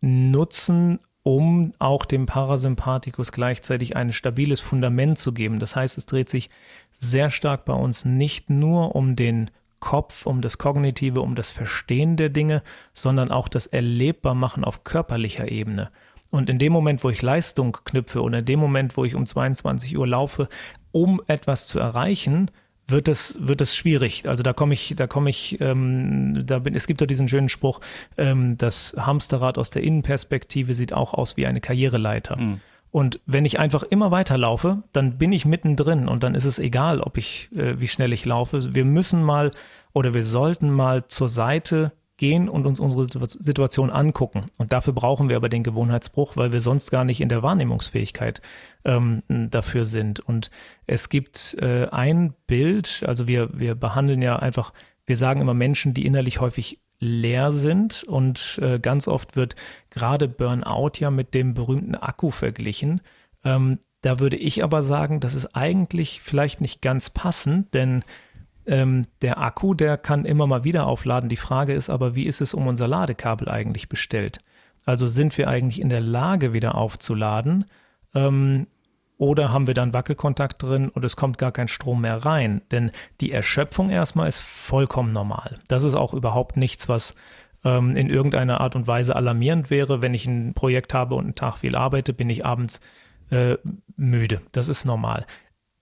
nutzen, um auch dem Parasympathikus gleichzeitig ein stabiles Fundament zu geben. Das heißt, es dreht sich sehr stark bei uns nicht nur um den Kopf, um das Kognitive, um das Verstehen der Dinge, sondern auch das Erlebbarmachen auf körperlicher Ebene. Und in dem Moment, wo ich Leistung knüpfe oder in dem Moment, wo ich um 22 Uhr laufe, um etwas zu erreichen, wird es, wird es schwierig. Also da komme ich, da komme ich, ähm, da bin, es gibt ja diesen schönen Spruch, ähm, das Hamsterrad aus der Innenperspektive sieht auch aus wie eine Karriereleiter. Mhm. Und wenn ich einfach immer weiterlaufe, dann bin ich mittendrin und dann ist es egal, ob ich, äh, wie schnell ich laufe. Wir müssen mal oder wir sollten mal zur Seite gehen und uns unsere Situation angucken. Und dafür brauchen wir aber den Gewohnheitsbruch, weil wir sonst gar nicht in der Wahrnehmungsfähigkeit ähm, dafür sind. Und es gibt äh, ein Bild, also wir, wir behandeln ja einfach, wir sagen immer Menschen, die innerlich häufig leer sind und äh, ganz oft wird gerade Burnout ja mit dem berühmten Akku verglichen. Ähm, da würde ich aber sagen, das ist eigentlich vielleicht nicht ganz passend, denn ähm, der Akku, der kann immer mal wieder aufladen. Die Frage ist aber, wie ist es um unser Ladekabel eigentlich bestellt? Also sind wir eigentlich in der Lage, wieder aufzuladen? Ähm, oder haben wir dann Wackelkontakt drin und es kommt gar kein Strom mehr rein? Denn die Erschöpfung erstmal ist vollkommen normal. Das ist auch überhaupt nichts, was ähm, in irgendeiner Art und Weise alarmierend wäre. Wenn ich ein Projekt habe und einen Tag viel arbeite, bin ich abends äh, müde. Das ist normal.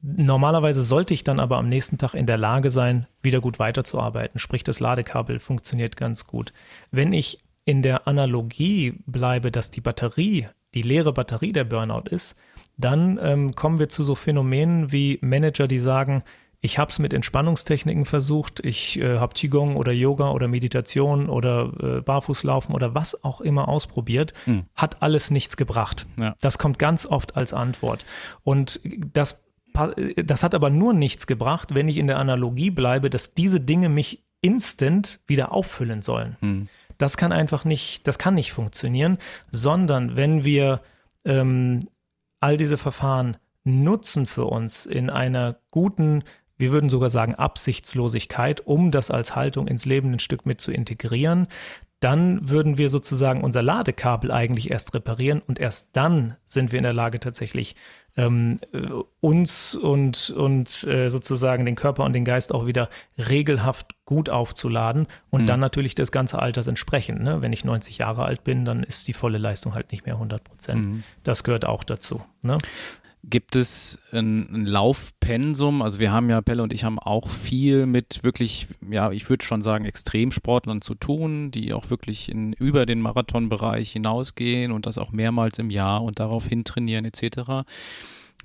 Normalerweise sollte ich dann aber am nächsten Tag in der Lage sein, wieder gut weiterzuarbeiten. Sprich, das Ladekabel funktioniert ganz gut. Wenn ich in der Analogie bleibe, dass die Batterie, die leere Batterie der Burnout ist, dann ähm, kommen wir zu so Phänomenen wie Manager, die sagen, ich habe es mit Entspannungstechniken versucht, ich äh, habe Qigong oder Yoga oder Meditation oder äh, Barfußlaufen oder was auch immer ausprobiert, mhm. hat alles nichts gebracht. Ja. Das kommt ganz oft als Antwort. Und das das hat aber nur nichts gebracht, wenn ich in der Analogie bleibe, dass diese Dinge mich instant wieder auffüllen sollen. Hm. Das kann einfach nicht, das kann nicht funktionieren, sondern wenn wir ähm, all diese Verfahren nutzen für uns in einer guten, wir würden sogar sagen Absichtslosigkeit, um das als Haltung ins Leben ein Stück mit zu integrieren, dann würden wir sozusagen unser Ladekabel eigentlich erst reparieren und erst dann sind wir in der Lage tatsächlich ähm, uns und, und äh, sozusagen den Körper und den Geist auch wieder regelhaft gut aufzuladen und mhm. dann natürlich des ganzen Alters entsprechend. Ne? Wenn ich 90 Jahre alt bin, dann ist die volle Leistung halt nicht mehr 100 Prozent. Mhm. Das gehört auch dazu. Ne? Gibt es ein, ein, Laufpensum? Also wir haben ja, Pelle und ich haben auch viel mit wirklich, ja, ich würde schon sagen, Extremsportlern zu tun, die auch wirklich in, über den Marathonbereich hinausgehen und das auch mehrmals im Jahr und daraufhin trainieren etc.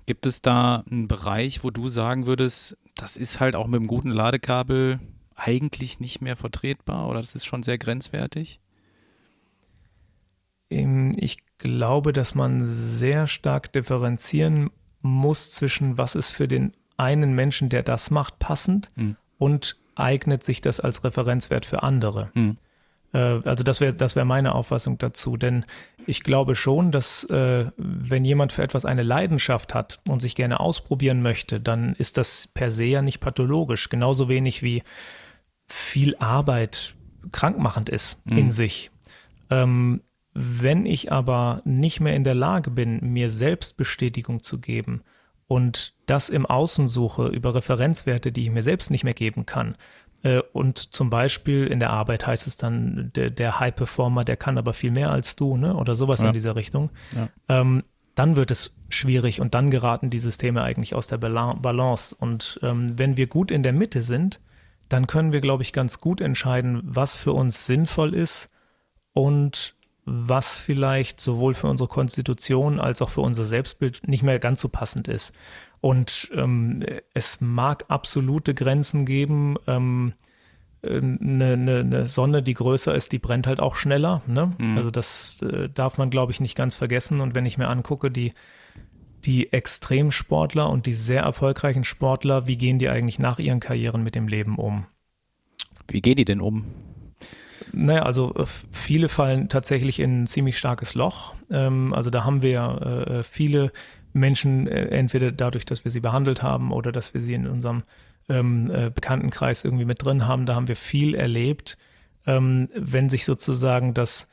Gibt es da einen Bereich, wo du sagen würdest, das ist halt auch mit einem guten Ladekabel eigentlich nicht mehr vertretbar oder das ist schon sehr grenzwertig? Ich glaube, dass man sehr stark differenzieren muss zwischen, was ist für den einen Menschen, der das macht, passend mhm. und eignet sich das als Referenzwert für andere. Mhm. also das wäre das wär meine Auffassung dazu. Denn ich glaube schon, dass äh, wenn jemand für etwas eine Leidenschaft hat und sich gerne ausprobieren möchte, dann ist das per se ja nicht pathologisch. Genauso wenig wie viel Arbeit krankmachend ist mhm. in sich. Ähm, wenn ich aber nicht mehr in der Lage bin, mir selbst Bestätigung zu geben und das im Außen suche über Referenzwerte, die ich mir selbst nicht mehr geben kann, äh, und zum Beispiel in der Arbeit heißt es dann, der, der High-Performer, der kann aber viel mehr als du, ne? Oder sowas ja. in dieser Richtung. Ja. Ähm, dann wird es schwierig und dann geraten die Systeme eigentlich aus der Balance. Und ähm, wenn wir gut in der Mitte sind, dann können wir, glaube ich, ganz gut entscheiden, was für uns sinnvoll ist und was vielleicht sowohl für unsere Konstitution als auch für unser Selbstbild nicht mehr ganz so passend ist. Und ähm, es mag absolute Grenzen geben. Ähm, eine, eine, eine, Sonne, die größer ist, die brennt halt auch schneller. Ne? Mhm. Also das äh, darf man, glaube ich, nicht ganz vergessen. Und wenn ich mir angucke, die, die Extremsportler und die sehr erfolgreichen Sportler, wie gehen die eigentlich nach ihren Karrieren mit dem Leben um? Wie gehen die denn um? Naja, also äh, viele fallen tatsächlich in ein ziemlich starkes Loch. Ähm, also da haben wir äh, viele Menschen, äh, entweder dadurch, dass wir sie behandelt haben oder dass wir sie in unserem ähm, Bekanntenkreis irgendwie mit drin haben, da haben wir viel erlebt. Ähm, wenn sich sozusagen das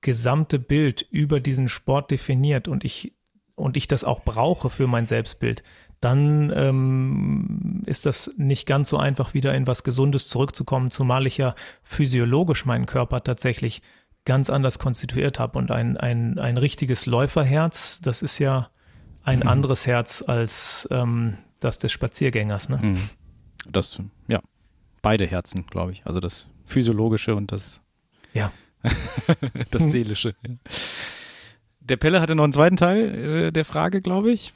gesamte Bild über diesen Sport definiert und ich und ich das auch brauche für mein Selbstbild, dann ähm, ist das nicht ganz so einfach, wieder in was Gesundes zurückzukommen, zumal ich ja physiologisch meinen Körper tatsächlich ganz anders konstituiert habe. Und ein, ein, ein richtiges Läuferherz, das ist ja ein mhm. anderes Herz als ähm, das des Spaziergängers. Ne? Mhm. Das, ja, beide Herzen, glaube ich. Also das physiologische und das, ja. das seelische. Der Pelle hatte noch einen zweiten Teil äh, der Frage, glaube ich.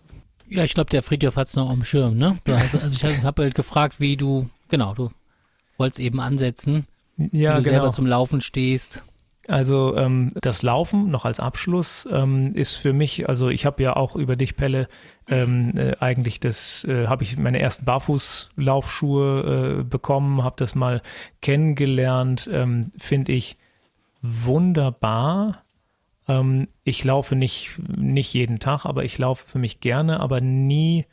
Ja, ich glaube, der Friedhof hat es noch am Schirm, ne? Hast, also ich habe halt gefragt, wie du, genau, du wolltest eben ansetzen, ja, wie du genau. selber zum Laufen stehst. Also ähm, das Laufen noch als Abschluss ähm, ist für mich, also ich habe ja auch über dich, Pelle, ähm, äh, eigentlich das, äh, habe ich meine ersten Barfußlaufschuhe äh, bekommen, habe das mal kennengelernt, ähm, finde ich wunderbar ähm, ich laufe nicht, nicht jeden Tag, aber ich laufe für mich gerne, aber nie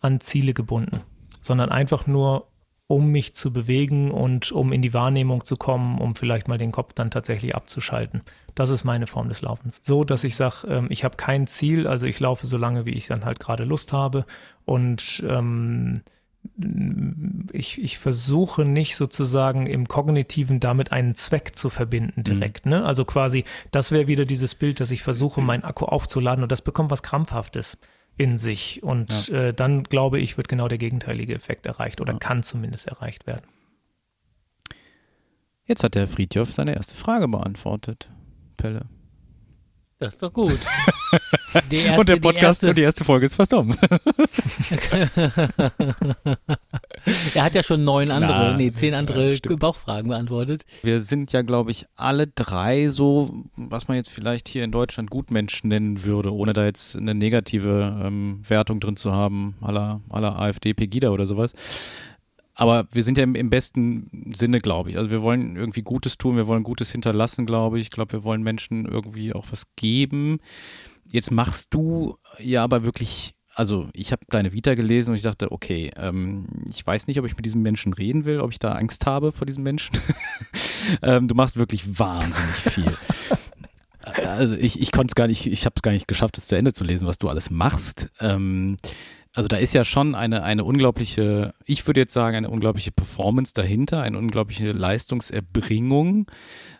an Ziele gebunden, sondern einfach nur, um mich zu bewegen und um in die Wahrnehmung zu kommen, um vielleicht mal den Kopf dann tatsächlich abzuschalten. Das ist meine Form des Laufens. So, dass ich sage, ähm, ich habe kein Ziel, also ich laufe so lange, wie ich dann halt gerade Lust habe und ähm, ich, ich versuche nicht sozusagen im Kognitiven damit einen Zweck zu verbinden direkt. Mhm. Ne? Also quasi, das wäre wieder dieses Bild, dass ich versuche, meinen Akku aufzuladen und das bekommt was Krampfhaftes in sich. Und ja. äh, dann glaube ich, wird genau der gegenteilige Effekt erreicht oder ja. kann zumindest erreicht werden. Jetzt hat der Friedhof seine erste Frage beantwortet, Pelle. Das ist doch gut. Erste, und der Podcast die erste, und die erste Folge ist fast um. er hat ja schon neun andere, Na, nee, zehn andere ja, Bauchfragen beantwortet. Wir sind ja, glaube ich, alle drei so, was man jetzt vielleicht hier in Deutschland Gutmensch nennen würde, ohne da jetzt eine negative ähm, Wertung drin zu haben, aller aller AfD, Pegida oder sowas aber wir sind ja im, im besten Sinne, glaube ich. Also wir wollen irgendwie Gutes tun, wir wollen Gutes hinterlassen, glaube ich. Ich glaube, wir wollen Menschen irgendwie auch was geben. Jetzt machst du ja aber wirklich, also ich habe deine Vita gelesen und ich dachte, okay, ähm, ich weiß nicht, ob ich mit diesem Menschen reden will, ob ich da Angst habe vor diesem Menschen. ähm, du machst wirklich wahnsinnig viel. also ich, ich konnte es gar nicht, ich habe es gar nicht geschafft, es zu Ende zu lesen, was du alles machst. Ähm, also da ist ja schon eine, eine unglaubliche, ich würde jetzt sagen, eine unglaubliche Performance dahinter, eine unglaubliche Leistungserbringung.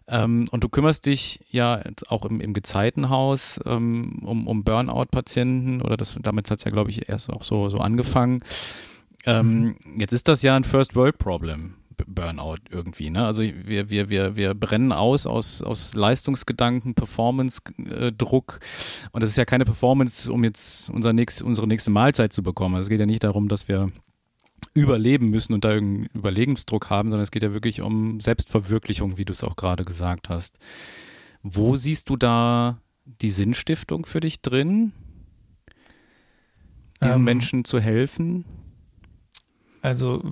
Ähm, und du kümmerst dich ja auch im, im Gezeitenhaus ähm, um, um Burnout-Patienten oder das, damit hat es ja, glaube ich, erst auch so, so angefangen. Ähm, mhm. Jetzt ist das ja ein First-World-Problem. Burnout irgendwie. Ne? Also wir, wir, wir, wir brennen aus aus, aus Leistungsgedanken, Performance-Druck. Und das ist ja keine Performance, um jetzt unser nächst, unsere nächste Mahlzeit zu bekommen. Also es geht ja nicht darum, dass wir überleben müssen und da irgendeinen Überlebensdruck haben, sondern es geht ja wirklich um Selbstverwirklichung, wie du es auch gerade gesagt hast. Wo siehst du da die Sinnstiftung für dich drin, diesen ähm, Menschen zu helfen? Also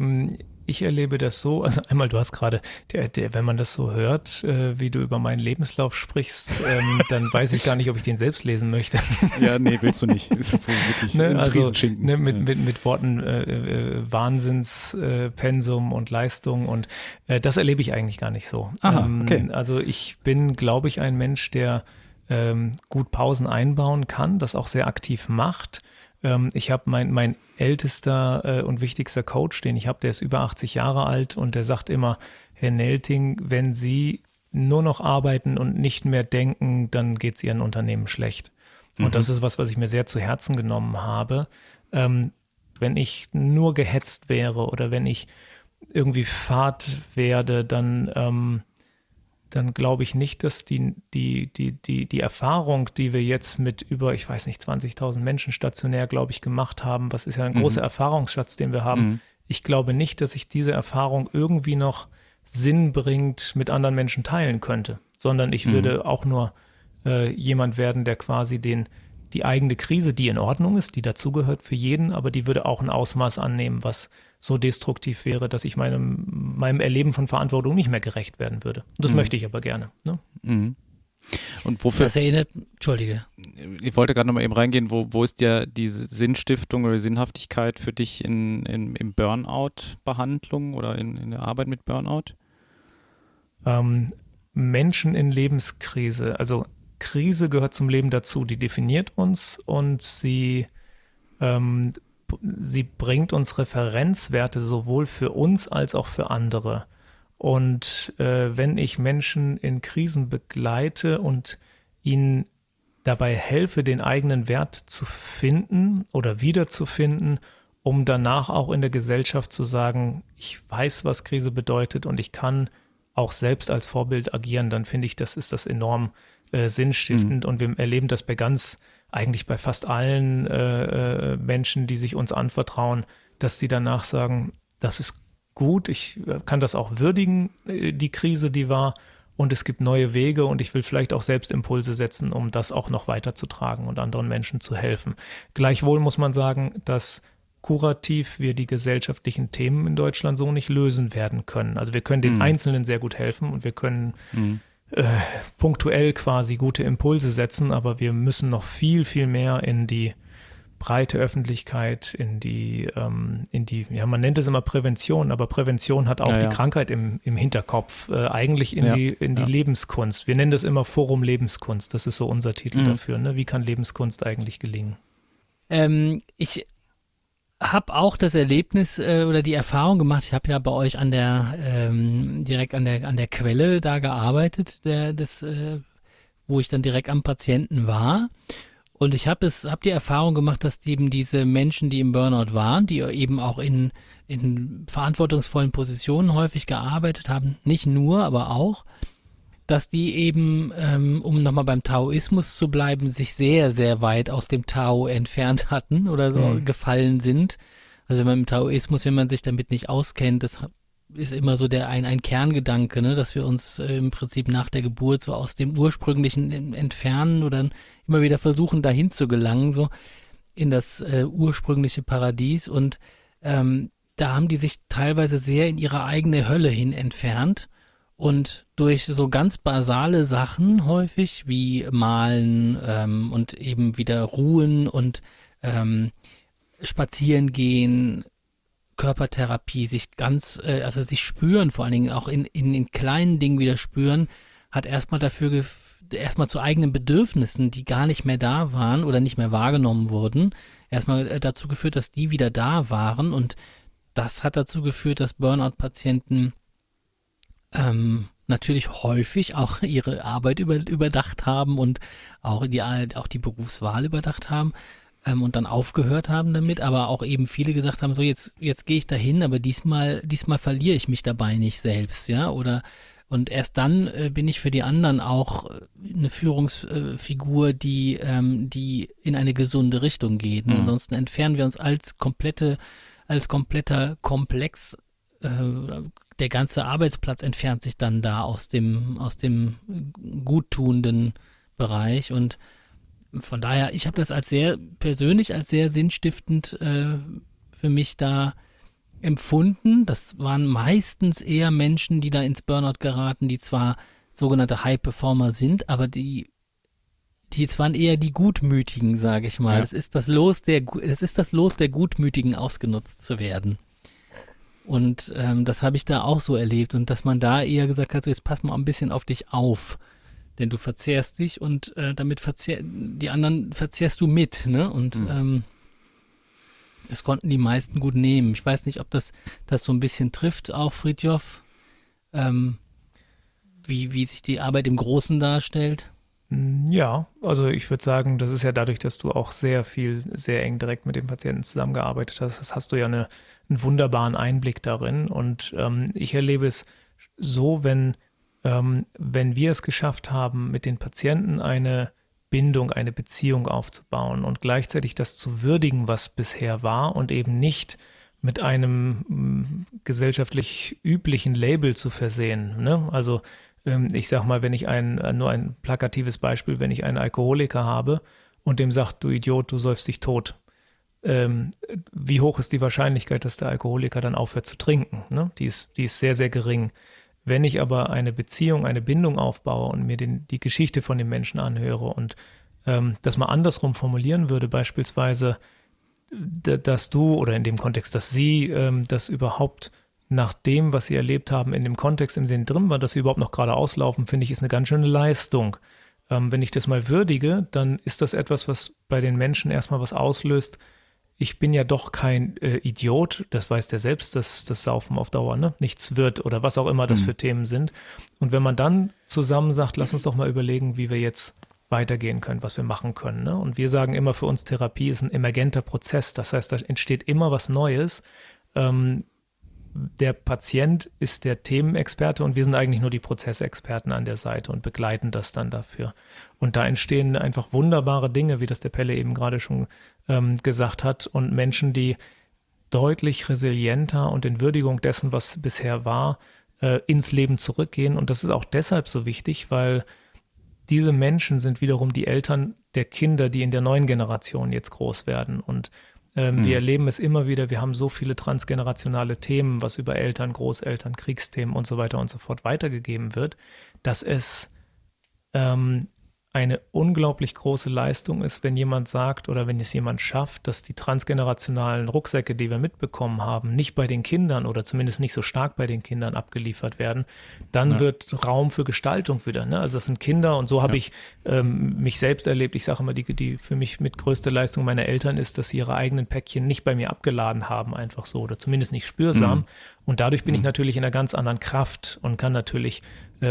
ich erlebe das so, also einmal, du hast gerade, der, der, wenn man das so hört, äh, wie du über meinen Lebenslauf sprichst, ähm, dann weiß ich gar nicht, ob ich den selbst lesen möchte. Ja, nee, willst du nicht. Ist wirklich ne, also, ne, mit, mit, mit Worten äh, äh, Wahnsinnspensum äh, und Leistung und äh, das erlebe ich eigentlich gar nicht so. Aha, ähm, okay. Also ich bin, glaube ich, ein Mensch, der ähm, gut Pausen einbauen kann, das auch sehr aktiv macht ähm, ich habe mein, mein ältester äh, und wichtigster Coach, den ich habe, der ist über 80 Jahre alt und der sagt immer, Herr Nelting, wenn Sie nur noch arbeiten und nicht mehr denken, dann geht es Ihren Unternehmen schlecht. Und mhm. das ist was, was ich mir sehr zu Herzen genommen habe. Ähm, wenn ich nur gehetzt wäre oder wenn ich irgendwie fad werde, dann ähm, dann glaube ich nicht, dass die, die, die, die, die Erfahrung, die wir jetzt mit über, ich weiß nicht, 20.000 Menschen stationär, glaube ich, gemacht haben, was ist ja ein mhm. großer Erfahrungsschatz, den wir haben. Mhm. Ich glaube nicht, dass ich diese Erfahrung irgendwie noch Sinn bringt mit anderen Menschen teilen könnte, sondern ich mhm. würde auch nur äh, jemand werden, der quasi den, die eigene Krise, die in Ordnung ist, die dazugehört für jeden, aber die würde auch ein Ausmaß annehmen, was so destruktiv wäre, dass ich meinem, meinem Erleben von Verantwortung nicht mehr gerecht werden würde. Das mhm. möchte ich aber gerne. Ne? Mhm. Und wofür? Das erinnert, Entschuldige. Ich wollte gerade nochmal eben reingehen, wo, wo ist ja diese Sinnstiftung oder Sinnhaftigkeit für dich in, in, in Burnout-Behandlung oder in, in der Arbeit mit Burnout? Ähm, Menschen in Lebenskrise, also Krise gehört zum Leben dazu, die definiert uns und sie ähm, sie bringt uns Referenzwerte sowohl für uns als auch für andere. Und äh, wenn ich Menschen in Krisen begleite und ihnen dabei helfe, den eigenen Wert zu finden oder wiederzufinden, um danach auch in der Gesellschaft zu sagen, ich weiß, was Krise bedeutet und ich kann auch selbst als Vorbild agieren, dann finde ich, das ist das enorm äh, sinnstiftend. Mhm. Und wir erleben das bei ganz eigentlich bei fast allen äh, äh, Menschen, die sich uns anvertrauen, dass die danach sagen, das ist gut, ich äh, kann das auch würdigen, äh, die Krise, die war, und es gibt neue Wege und ich will vielleicht auch selbst Impulse setzen, um das auch noch weiterzutragen und anderen Menschen zu helfen. Gleichwohl muss man sagen, dass kurativ wir die gesellschaftlichen Themen in Deutschland so nicht lösen werden können. Also wir können den mhm. Einzelnen sehr gut helfen und wir können mhm äh, punktuell quasi gute Impulse setzen, aber wir müssen noch viel, viel mehr in die breite Öffentlichkeit, in die, ähm, in die, ja, man nennt es immer Prävention, aber Prävention hat auch ja, die Krankheit im, im Hinterkopf, äh, eigentlich in ja, die, in die Lebenskunst. Wir nennen das immer Forum Lebenskunst, das ist so unser Titel mhm. dafür. Ne? Wie kann Lebenskunst eigentlich gelingen? Ähm, ich habe auch das Erlebnis äh, oder die Erfahrung gemacht. Ich habe ja bei euch an der ähm, direkt an der an der Quelle da gearbeitet, der des, äh, wo ich dann direkt am Patienten war. Und ich habe es, habe die Erfahrung gemacht, dass eben diese Menschen, die im Burnout waren, die eben auch in in verantwortungsvollen Positionen häufig gearbeitet haben, nicht nur, aber auch, dass die eben, ähm, um nochmal beim Taoismus zu bleiben, sich sehr, sehr weit aus dem Tao entfernt hatten oder so mhm. gefallen sind. Also beim Taoismus, wenn man sich damit nicht auskennt, das ist immer so der ein, ein Kerngedanke, ne, dass wir uns äh, im Prinzip nach der Geburt so aus dem ursprünglichen entfernen oder immer wieder versuchen, dahin zu gelangen, so in das äh, ursprüngliche Paradies. Und ähm, da haben die sich teilweise sehr in ihre eigene Hölle hin entfernt und durch so ganz basale Sachen häufig wie Malen ähm, und eben wieder Ruhen und ähm, Spazieren gehen, Körpertherapie, sich ganz, äh, also sich spüren, vor allen Dingen auch in, in, in kleinen Dingen wieder spüren, hat erstmal dafür erstmal zu eigenen Bedürfnissen, die gar nicht mehr da waren oder nicht mehr wahrgenommen wurden, erstmal äh, dazu geführt, dass die wieder da waren. Und das hat dazu geführt, dass Burnout-Patienten ähm, natürlich häufig auch ihre Arbeit über, überdacht haben und auch die, auch die Berufswahl überdacht haben ähm, und dann aufgehört haben damit, aber auch eben viele gesagt haben, so jetzt, jetzt gehe ich dahin, aber diesmal, diesmal verliere ich mich dabei nicht selbst, ja, oder und erst dann äh, bin ich für die anderen auch äh, eine Führungsfigur, die, ähm, die in eine gesunde Richtung geht. Mhm. Ansonsten entfernen wir uns als komplette, als kompletter Komplex äh, der ganze Arbeitsplatz entfernt sich dann da aus dem, aus dem guttuenden Bereich und von daher, ich habe das als sehr persönlich, als sehr sinnstiftend äh, für mich da empfunden. Das waren meistens eher Menschen, die da ins Burnout geraten, die zwar sogenannte High-Performer sind, aber die, die waren eher die Gutmütigen, sage ich mal. Ja. Das ist das Los der, das ist das Los der Gutmütigen, ausgenutzt zu werden. Und ähm, das habe ich da auch so erlebt und dass man da eher gesagt hat, so jetzt pass mal ein bisschen auf dich auf, denn du verzehrst dich und äh, damit verzehr die anderen verzehrst du mit, ne? Und mhm. ähm, das konnten die meisten gut nehmen. Ich weiß nicht, ob das das so ein bisschen trifft, auch Fritjof, ähm, wie wie sich die Arbeit im Großen darstellt. Mm, ja, also ich würde sagen, das ist ja dadurch, dass du auch sehr viel, sehr eng direkt mit dem Patienten zusammengearbeitet hast, das hast du ja eine, einen wunderbaren Einblick darin. Und ähm, ich erlebe es so, wenn, ähm, wenn wir es geschafft haben, mit den Patienten eine Bindung, eine Beziehung aufzubauen und gleichzeitig das zu würdigen, was bisher war und eben nicht mit einem mm, gesellschaftlich üblichen Label zu versehen. Ne? Also ähm, ich sag mal, wenn ich ein, nur ein plakatives Beispiel, wenn ich einen Alkoholiker habe und dem sagt, du Idiot, du säufst dich tot, ähm, wie hoch ist die Wahrscheinlichkeit, dass der Alkoholiker dann aufhört zu trinken? Ne? Die, ist, die ist sehr, sehr gering. Wenn ich aber eine Beziehung, eine Bindung aufbaue und mir den, die Geschichte von dem Menschen anhöre und ähm, das mal andersrum formulieren würde, beispielsweise, dass du oder in dem Kontext, dass sie ähm, das überhaupt nach dem, was sie erlebt haben, in dem Kontext, in dem drin war, dass sie überhaupt noch gerade auslaufen, finde ich, ist eine ganz schöne Leistung. Ähm, wenn ich das mal würdige, dann ist das etwas, was bei den Menschen erstmal was auslöst. Ich bin ja doch kein äh, Idiot, das weiß der selbst, dass das Saufen auf Dauer ne? nichts wird oder was auch immer das mhm. für Themen sind. Und wenn man dann zusammen sagt, lass uns doch mal überlegen, wie wir jetzt weitergehen können, was wir machen können. Ne? Und wir sagen immer für uns, Therapie ist ein emergenter Prozess. Das heißt, da entsteht immer was Neues. Ähm, der Patient ist der Themenexperte und wir sind eigentlich nur die Prozessexperten an der Seite und begleiten das dann dafür. Und da entstehen einfach wunderbare Dinge, wie das der Pelle eben gerade schon ähm, gesagt hat, und Menschen, die deutlich resilienter und in Würdigung dessen, was bisher war, äh, ins Leben zurückgehen. Und das ist auch deshalb so wichtig, weil diese Menschen sind wiederum die Eltern der Kinder, die in der neuen Generation jetzt groß werden. Und ähm, mhm. Wir erleben es immer wieder, wir haben so viele transgenerationale Themen, was über Eltern, Großeltern, Kriegsthemen und so weiter und so fort weitergegeben wird, dass es ähm, eine unglaublich große Leistung ist, wenn jemand sagt oder wenn es jemand schafft, dass die transgenerationalen Rucksäcke, die wir mitbekommen haben, nicht bei den Kindern oder zumindest nicht so stark bei den Kindern abgeliefert werden, dann ja. wird Raum für Gestaltung wieder. Ne? Also das sind Kinder und so habe ja. ich ähm, mich selbst erlebt. Ich sage immer, die, die für mich mit größte Leistung meiner Eltern ist, dass sie ihre eigenen Päckchen nicht bei mir abgeladen haben, einfach so oder zumindest nicht spürsam. Mhm. Und dadurch bin mhm. ich natürlich in einer ganz anderen Kraft und kann natürlich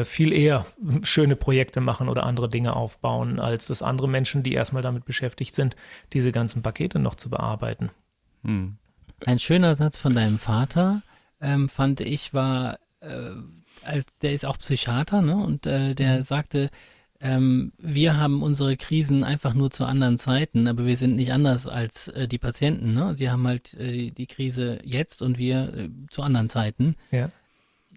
viel eher schöne Projekte machen oder andere Dinge aufbauen, als das andere Menschen, die erstmal damit beschäftigt sind, diese ganzen Pakete noch zu bearbeiten. Hm. Ein schöner Satz von deinem Vater, ähm, fand ich, war, äh, als der ist auch Psychiater, ne? Und äh, der mhm. sagte, ähm, wir haben unsere Krisen einfach nur zu anderen Zeiten, aber wir sind nicht anders als äh, die Patienten. Ne? Sie haben halt äh, die Krise jetzt und wir äh, zu anderen Zeiten. Ja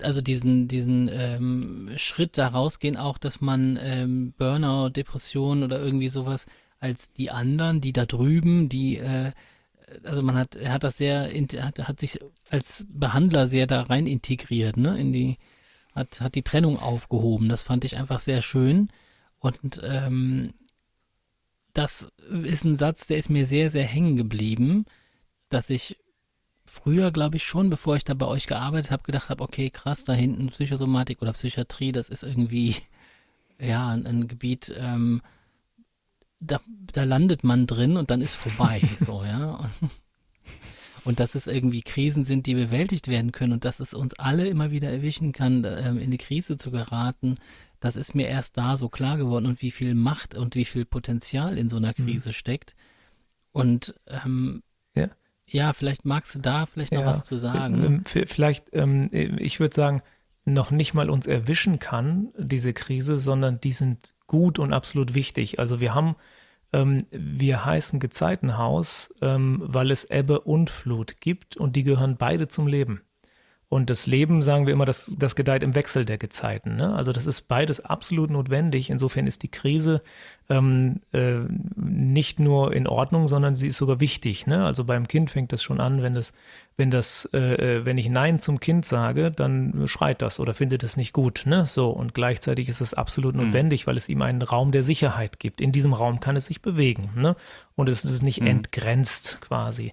also diesen, diesen ähm, Schritt da rausgehen auch, dass man ähm, Burnout, Depression oder irgendwie sowas als die anderen, die da drüben, die, äh, also man hat, er hat das sehr, hat, hat sich als Behandler sehr da rein integriert, ne, in die, hat, hat die Trennung aufgehoben. Das fand ich einfach sehr schön. Und ähm, das ist ein Satz, der ist mir sehr, sehr hängen geblieben, dass ich früher, glaube ich, schon, bevor ich da bei euch gearbeitet habe, gedacht habe, okay, krass, da hinten Psychosomatik oder Psychiatrie, das ist irgendwie ja, ein, ein Gebiet, ähm, da, da landet man drin und dann ist vorbei, so, ja. Und dass es irgendwie Krisen sind, die bewältigt werden können und dass es uns alle immer wieder erwischen kann, ähm, in die Krise zu geraten, das ist mir erst da so klar geworden und wie viel Macht und wie viel Potenzial in so einer mhm. Krise mhm. steckt. Und ähm, ja. vielleicht magst du da vielleicht noch ja. was zu sagen. Ähm, vielleicht, ähm, ich würde sagen, noch nicht mal uns erwischen kann, diese Krise, sondern die sind gut und absolut wichtig. Also wir haben, ähm, wir heißen Gezeitenhaus, ähm, weil es Ebbe und Flut gibt und die gehören beide zum Leben. Und das Leben, sagen wir immer, das, das gedeiht im Wechsel der Gezeiten. Ne? Also das ist beides absolut notwendig. Insofern ist die Krise ähm, äh, nicht nur in Ordnung, sondern sie ist sogar wichtig. Ne? Also beim Kind fängt das schon an, wenn das, wenn das, äh, äh, wenn ich Nein zum Kind sage, dann schreit das oder findet es nicht gut. Ne? So und gleichzeitig ist es absolut mhm. notwendig, weil es ihm einen Raum der Sicherheit gibt. In diesem Raum kann es sich bewegen. Ne? Und es ist nicht mhm. entgrenzt quasi.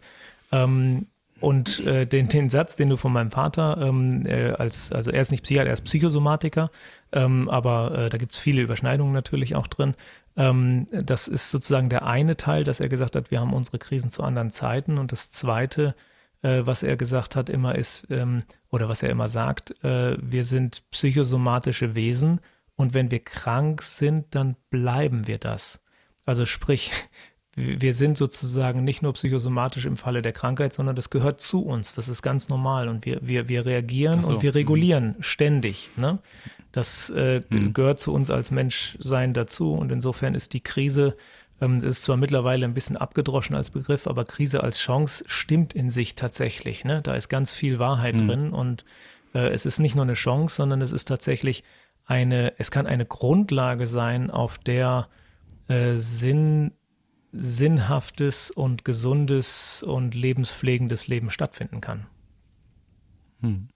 Ähm, und äh, den, den Satz, den du von meinem Vater ähm, äh, als, also er ist nicht Psychiater, er ist Psychosomatiker, ähm, aber äh, da gibt es viele Überschneidungen natürlich auch drin. Ähm, das ist sozusagen der eine Teil, dass er gesagt hat, wir haben unsere Krisen zu anderen Zeiten. Und das zweite, äh, was er gesagt hat, immer ist, ähm, oder was er immer sagt, äh, wir sind psychosomatische Wesen und wenn wir krank sind, dann bleiben wir das. Also sprich, wir sind sozusagen nicht nur psychosomatisch im Falle der Krankheit, sondern das gehört zu uns. Das ist ganz normal und wir, wir, wir reagieren so. und wir regulieren mhm. ständig. Ne? Das äh, mhm. gehört zu uns als Menschsein dazu und insofern ist die Krise, ähm, ist zwar mittlerweile ein bisschen abgedroschen als Begriff, aber Krise als Chance stimmt in sich tatsächlich. Ne? Da ist ganz viel Wahrheit mhm. drin und äh, es ist nicht nur eine Chance, sondern es ist tatsächlich eine, es kann eine Grundlage sein, auf der äh, Sinn sinnhaftes und gesundes und lebenspflegendes Leben stattfinden kann. Hm.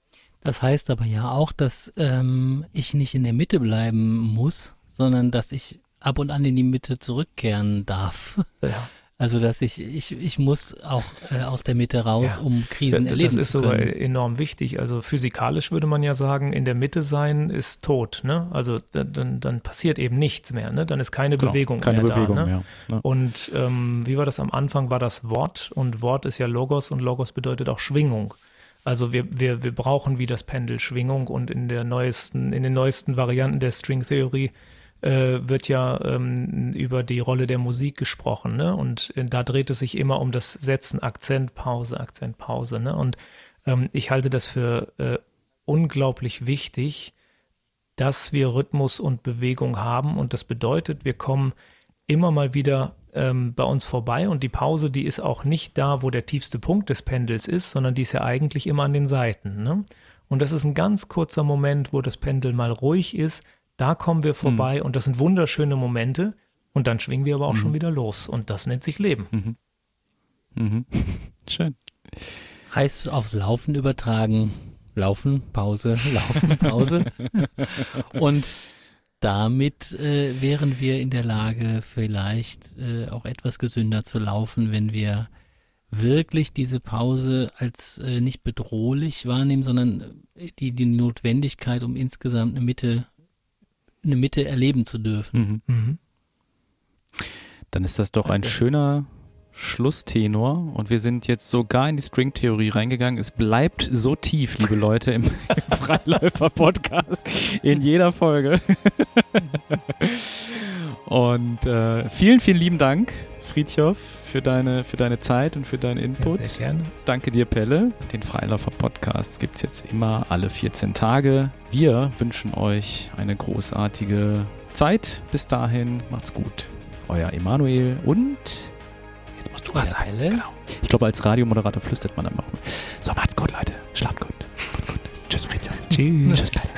Das heißt aber ja auch, dass ähm, ich nicht in der Mitte bleiben muss, sondern dass ich ab und an in die Mitte zurückkehren darf. Ja. Also dass ich, ich, ich muss auch äh, aus der Mitte raus, ja. um Krisen das, erleben Das ist sogar enorm wichtig. Also physikalisch würde man ja sagen, in der Mitte sein ist tot. Ne? Also dann, dann passiert eben nichts mehr. Ne? Dann ist keine genau, Bewegung keine mehr Bewegung da. Ne? Mehr. Ja. Und ähm, wie war das am Anfang? War das Wort und Wort ist ja Logos und Logos bedeutet auch Schwingung. Also wir, wir, wir brauchen wie das Pendel Schwingung und in der neuesten, in den neuesten Varianten der Stringtheorie äh, wird ja ähm, über die Rolle der Musik gesprochen, ne? Und äh, da dreht es sich immer um das Setzen, Akzent, Pause, Akzent, Pause, ne? Und ähm, ich halte das für äh, unglaublich wichtig, dass wir Rhythmus und Bewegung haben und das bedeutet, wir kommen immer mal wieder ähm, bei uns vorbei und die Pause, die ist auch nicht da, wo der tiefste Punkt des Pendels ist, sondern die ist ja eigentlich immer an den Seiten. Ne? Und das ist ein ganz kurzer Moment, wo das Pendel mal ruhig ist, da kommen wir vorbei mhm. und das sind wunderschöne Momente. Und dann schwingen wir aber auch mhm. schon wieder los. Und das nennt sich Leben. Mhm. mhm. Schön. Heißt aufs Laufen übertragen. Laufen, Pause, Laufen, Pause. und damit äh, wären wir in der Lage, vielleicht äh, auch etwas gesünder zu laufen, wenn wir wirklich diese Pause als äh, nicht bedrohlich wahrnehmen, sondern die, die Notwendigkeit, um insgesamt eine Mitte eine Mitte erleben zu dürfen. Mhm. Mhm. Dann ist das doch Danke. ein schöner Schlusstenor und wir sind jetzt sogar in die Stringtheorie reingegangen. Es bleibt so tief, liebe Leute, im, im Freiläufer-Podcast in jeder Folge. und äh, vielen, vielen lieben Dank, Friedhoff, für deine, für deine Zeit und für deinen Input. Ja, sehr gerne. Danke dir, Pelle. Den Freiläufer-Podcast gibt es jetzt immer alle 14 Tage. Wir wünschen euch eine großartige Zeit. Bis dahin, macht's gut. Euer Emanuel und jetzt musst du was sagen. Genau. Ich glaube, als Radiomoderator flüstert man dann noch. So, macht's gut, Leute. Schlaft gut. Macht's gut. Tschüss, Friedhoff. Tschüss. Tschüss.